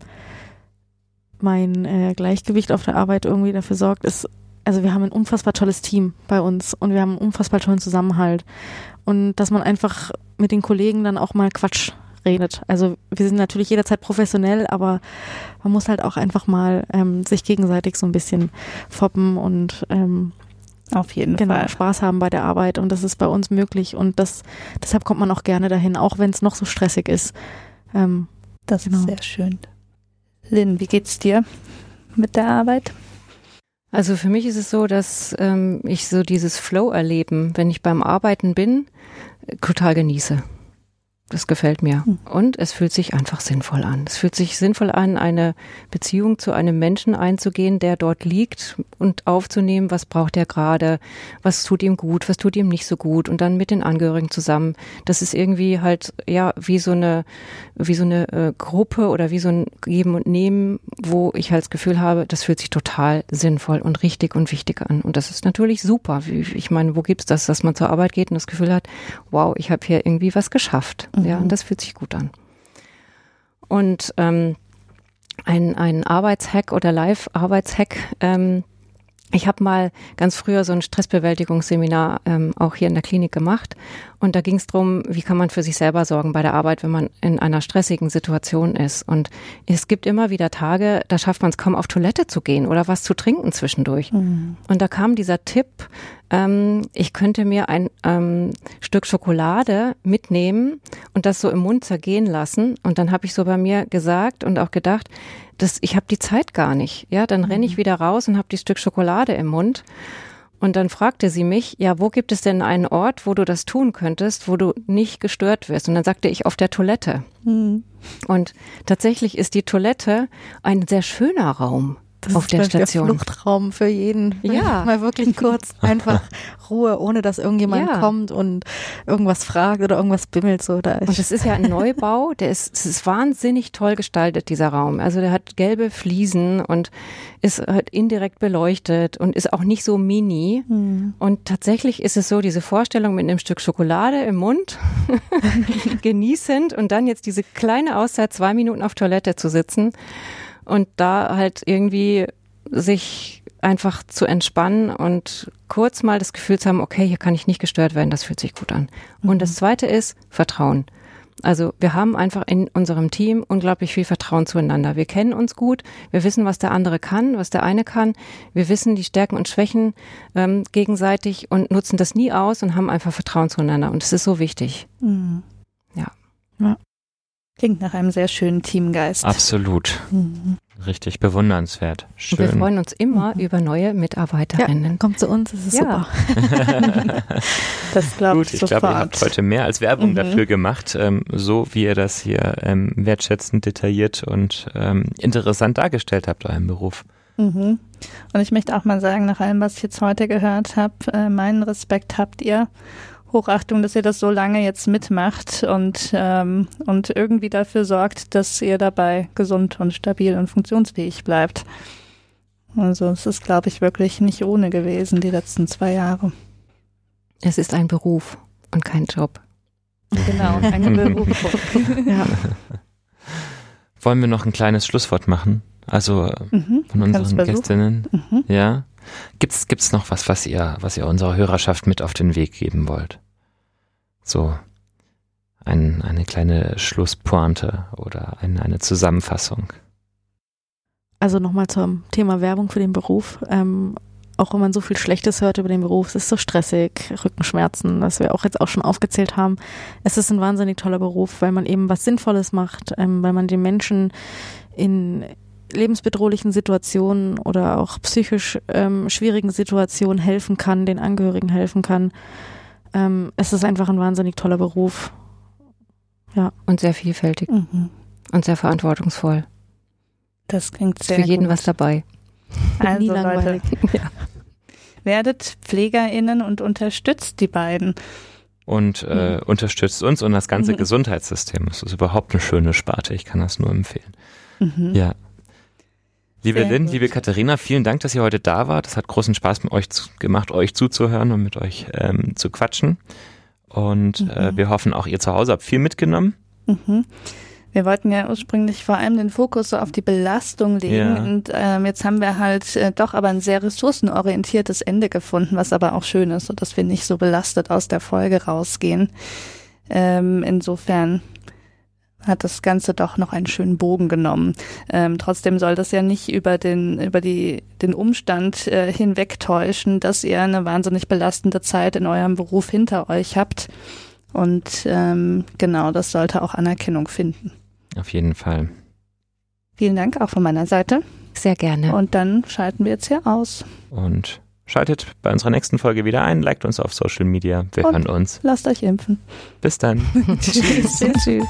mein äh, Gleichgewicht auf der Arbeit irgendwie dafür sorgt, ist, also wir haben ein unfassbar tolles Team bei uns und wir haben einen unfassbar tollen Zusammenhalt und dass man einfach mit den Kollegen dann auch mal Quatsch redet. Also wir sind natürlich jederzeit professionell, aber man muss halt auch einfach mal ähm, sich gegenseitig so ein bisschen foppen und ähm, auf jeden genau, Fall Spaß haben bei der Arbeit und das ist bei uns möglich und das deshalb kommt man auch gerne dahin, auch wenn es noch so stressig ist. Ähm, das genau. ist sehr schön. Lynn, wie geht's dir mit der Arbeit? Also für mich ist es so, dass ähm, ich so dieses Flow-Erleben, wenn ich beim Arbeiten bin, total genieße. Das gefällt mir. Hm. Und es fühlt sich einfach sinnvoll an. Es fühlt sich sinnvoll an, eine Beziehung zu einem Menschen einzugehen, der dort liegt und aufzunehmen, was braucht er gerade, was tut ihm gut, was tut ihm nicht so gut und dann mit den Angehörigen zusammen. Das ist irgendwie halt, ja, wie so eine, wie so eine äh, Gruppe oder wie so ein Geben und Nehmen, wo ich halt das Gefühl habe, das fühlt sich total sinnvoll und richtig und wichtig an. Und das ist natürlich super. Ich meine, wo gibt's das, dass man zur Arbeit geht und das Gefühl hat, wow, ich habe hier irgendwie was geschafft. Mhm. Ja, und das fühlt sich gut an. Und ähm, ein, ein Arbeitshack oder Live-Arbeitshack ähm, ich habe mal ganz früher so ein Stressbewältigungsseminar ähm, auch hier in der Klinik gemacht und da ging es darum, wie kann man für sich selber sorgen bei der Arbeit, wenn man in einer stressigen Situation ist. Und es gibt immer wieder Tage, da schafft man es kaum auf Toilette zu gehen oder was zu trinken zwischendurch. Mhm. Und da kam dieser Tipp, ähm, ich könnte mir ein ähm, Stück Schokolade mitnehmen und das so im Mund zergehen lassen. Und dann habe ich so bei mir gesagt und auch gedacht, das, ich habe die Zeit gar nicht. Ja, dann renne ich mhm. wieder raus und habe die Stück Schokolade im Mund. Und dann fragte sie mich, ja, wo gibt es denn einen Ort, wo du das tun könntest, wo du nicht gestört wirst? Und dann sagte ich auf der Toilette. Mhm. Und tatsächlich ist die Toilette ein sehr schöner Raum. Das auf der Station. Der Fluchtraum für jeden. Ja. Mal wirklich kurz einfach Ruhe, ohne dass irgendjemand ja. kommt und irgendwas fragt oder irgendwas bimmelt. So, da und das ist ja ein Neubau, der ist, es ist wahnsinnig toll gestaltet, dieser Raum. Also der hat gelbe Fliesen und ist halt indirekt beleuchtet und ist auch nicht so mini. Mhm. Und tatsächlich ist es so, diese Vorstellung mit einem Stück Schokolade im Mund, genießend und dann jetzt diese kleine Auszeit, zwei Minuten auf Toilette zu sitzen und da halt irgendwie sich einfach zu entspannen und kurz mal das Gefühl zu haben, okay, hier kann ich nicht gestört werden, das fühlt sich gut an. Mhm. Und das zweite ist Vertrauen. Also wir haben einfach in unserem Team unglaublich viel Vertrauen zueinander. Wir kennen uns gut, wir wissen, was der andere kann, was der eine kann. Wir wissen die Stärken und Schwächen ähm, gegenseitig und nutzen das nie aus und haben einfach Vertrauen zueinander. Und es ist so wichtig. Mhm. Ja. ja. Klingt nach einem sehr schönen Teamgeist. Absolut. Mhm. Richtig bewundernswert. Schön. Wir freuen uns immer mhm. über neue Mitarbeiterinnen. Ja, kommt zu uns, das ist ja. super. das glaube ich Gut, ich glaube, ihr habt heute mehr als Werbung mhm. dafür gemacht, ähm, so wie ihr das hier ähm, wertschätzend, detailliert und ähm, interessant dargestellt habt, euren Beruf. Mhm. Und ich möchte auch mal sagen, nach allem, was ich jetzt heute gehört habe, äh, meinen Respekt habt ihr Hochachtung, dass ihr das so lange jetzt mitmacht und, ähm, und irgendwie dafür sorgt, dass ihr dabei gesund und stabil und funktionsfähig bleibt. Also es ist, glaube ich, wirklich nicht ohne gewesen, die letzten zwei Jahre. Es ist ein Beruf und kein Job. Genau, ein Beruf. ja. Wollen wir noch ein kleines Schlusswort machen? Also mhm, von unseren Gästinnen. Mhm. Ja. Gibt's, gibt's noch was, was ihr, was ihr unserer Hörerschaft mit auf den Weg geben wollt? So ein, eine kleine Schlusspointe oder ein, eine Zusammenfassung. Also nochmal zum Thema Werbung für den Beruf. Ähm, auch wenn man so viel Schlechtes hört über den Beruf, es ist so stressig, Rückenschmerzen, was wir auch jetzt auch schon aufgezählt haben. Es ist ein wahnsinnig toller Beruf, weil man eben was Sinnvolles macht, ähm, weil man den Menschen in lebensbedrohlichen Situationen oder auch psychisch ähm, schwierigen Situationen helfen kann, den Angehörigen helfen kann. Ähm, es ist einfach ein wahnsinnig toller Beruf. Ja. Und sehr vielfältig. Mhm. Und sehr verantwortungsvoll. Das klingt sehr Für jeden gut. was dabei. Also Nie Leute, ja. werdet PflegerInnen und unterstützt die beiden. Und äh, mhm. unterstützt uns und das ganze mhm. Gesundheitssystem. Es ist überhaupt eine schöne Sparte. Ich kann das nur empfehlen. Mhm. Ja. Liebe Sehr Lynn, gut. liebe Katharina, vielen Dank, dass ihr heute da wart. Es hat großen Spaß mit euch zu, gemacht, euch zuzuhören und mit euch ähm, zu quatschen. Und mhm. äh, wir hoffen, auch ihr zu Hause habt viel mitgenommen. Mhm. Wir wollten ja ursprünglich vor allem den Fokus so auf die Belastung legen ja. und ähm, jetzt haben wir halt äh, doch aber ein sehr ressourcenorientiertes Ende gefunden, was aber auch schön ist, so dass wir nicht so belastet aus der Folge rausgehen. Ähm, insofern hat das Ganze doch noch einen schönen Bogen genommen. Ähm, trotzdem soll das ja nicht über den, über die, den Umstand äh, hinwegtäuschen, dass ihr eine wahnsinnig belastende Zeit in eurem Beruf hinter euch habt. Und ähm, genau, das sollte auch Anerkennung finden. Auf jeden Fall. Vielen Dank auch von meiner Seite. Sehr gerne. Und dann schalten wir jetzt hier aus. Und schaltet bei unserer nächsten Folge wieder ein, liked uns auf Social Media. Wir Und hören uns. Lasst euch impfen. Bis dann. tschüss. tschüss.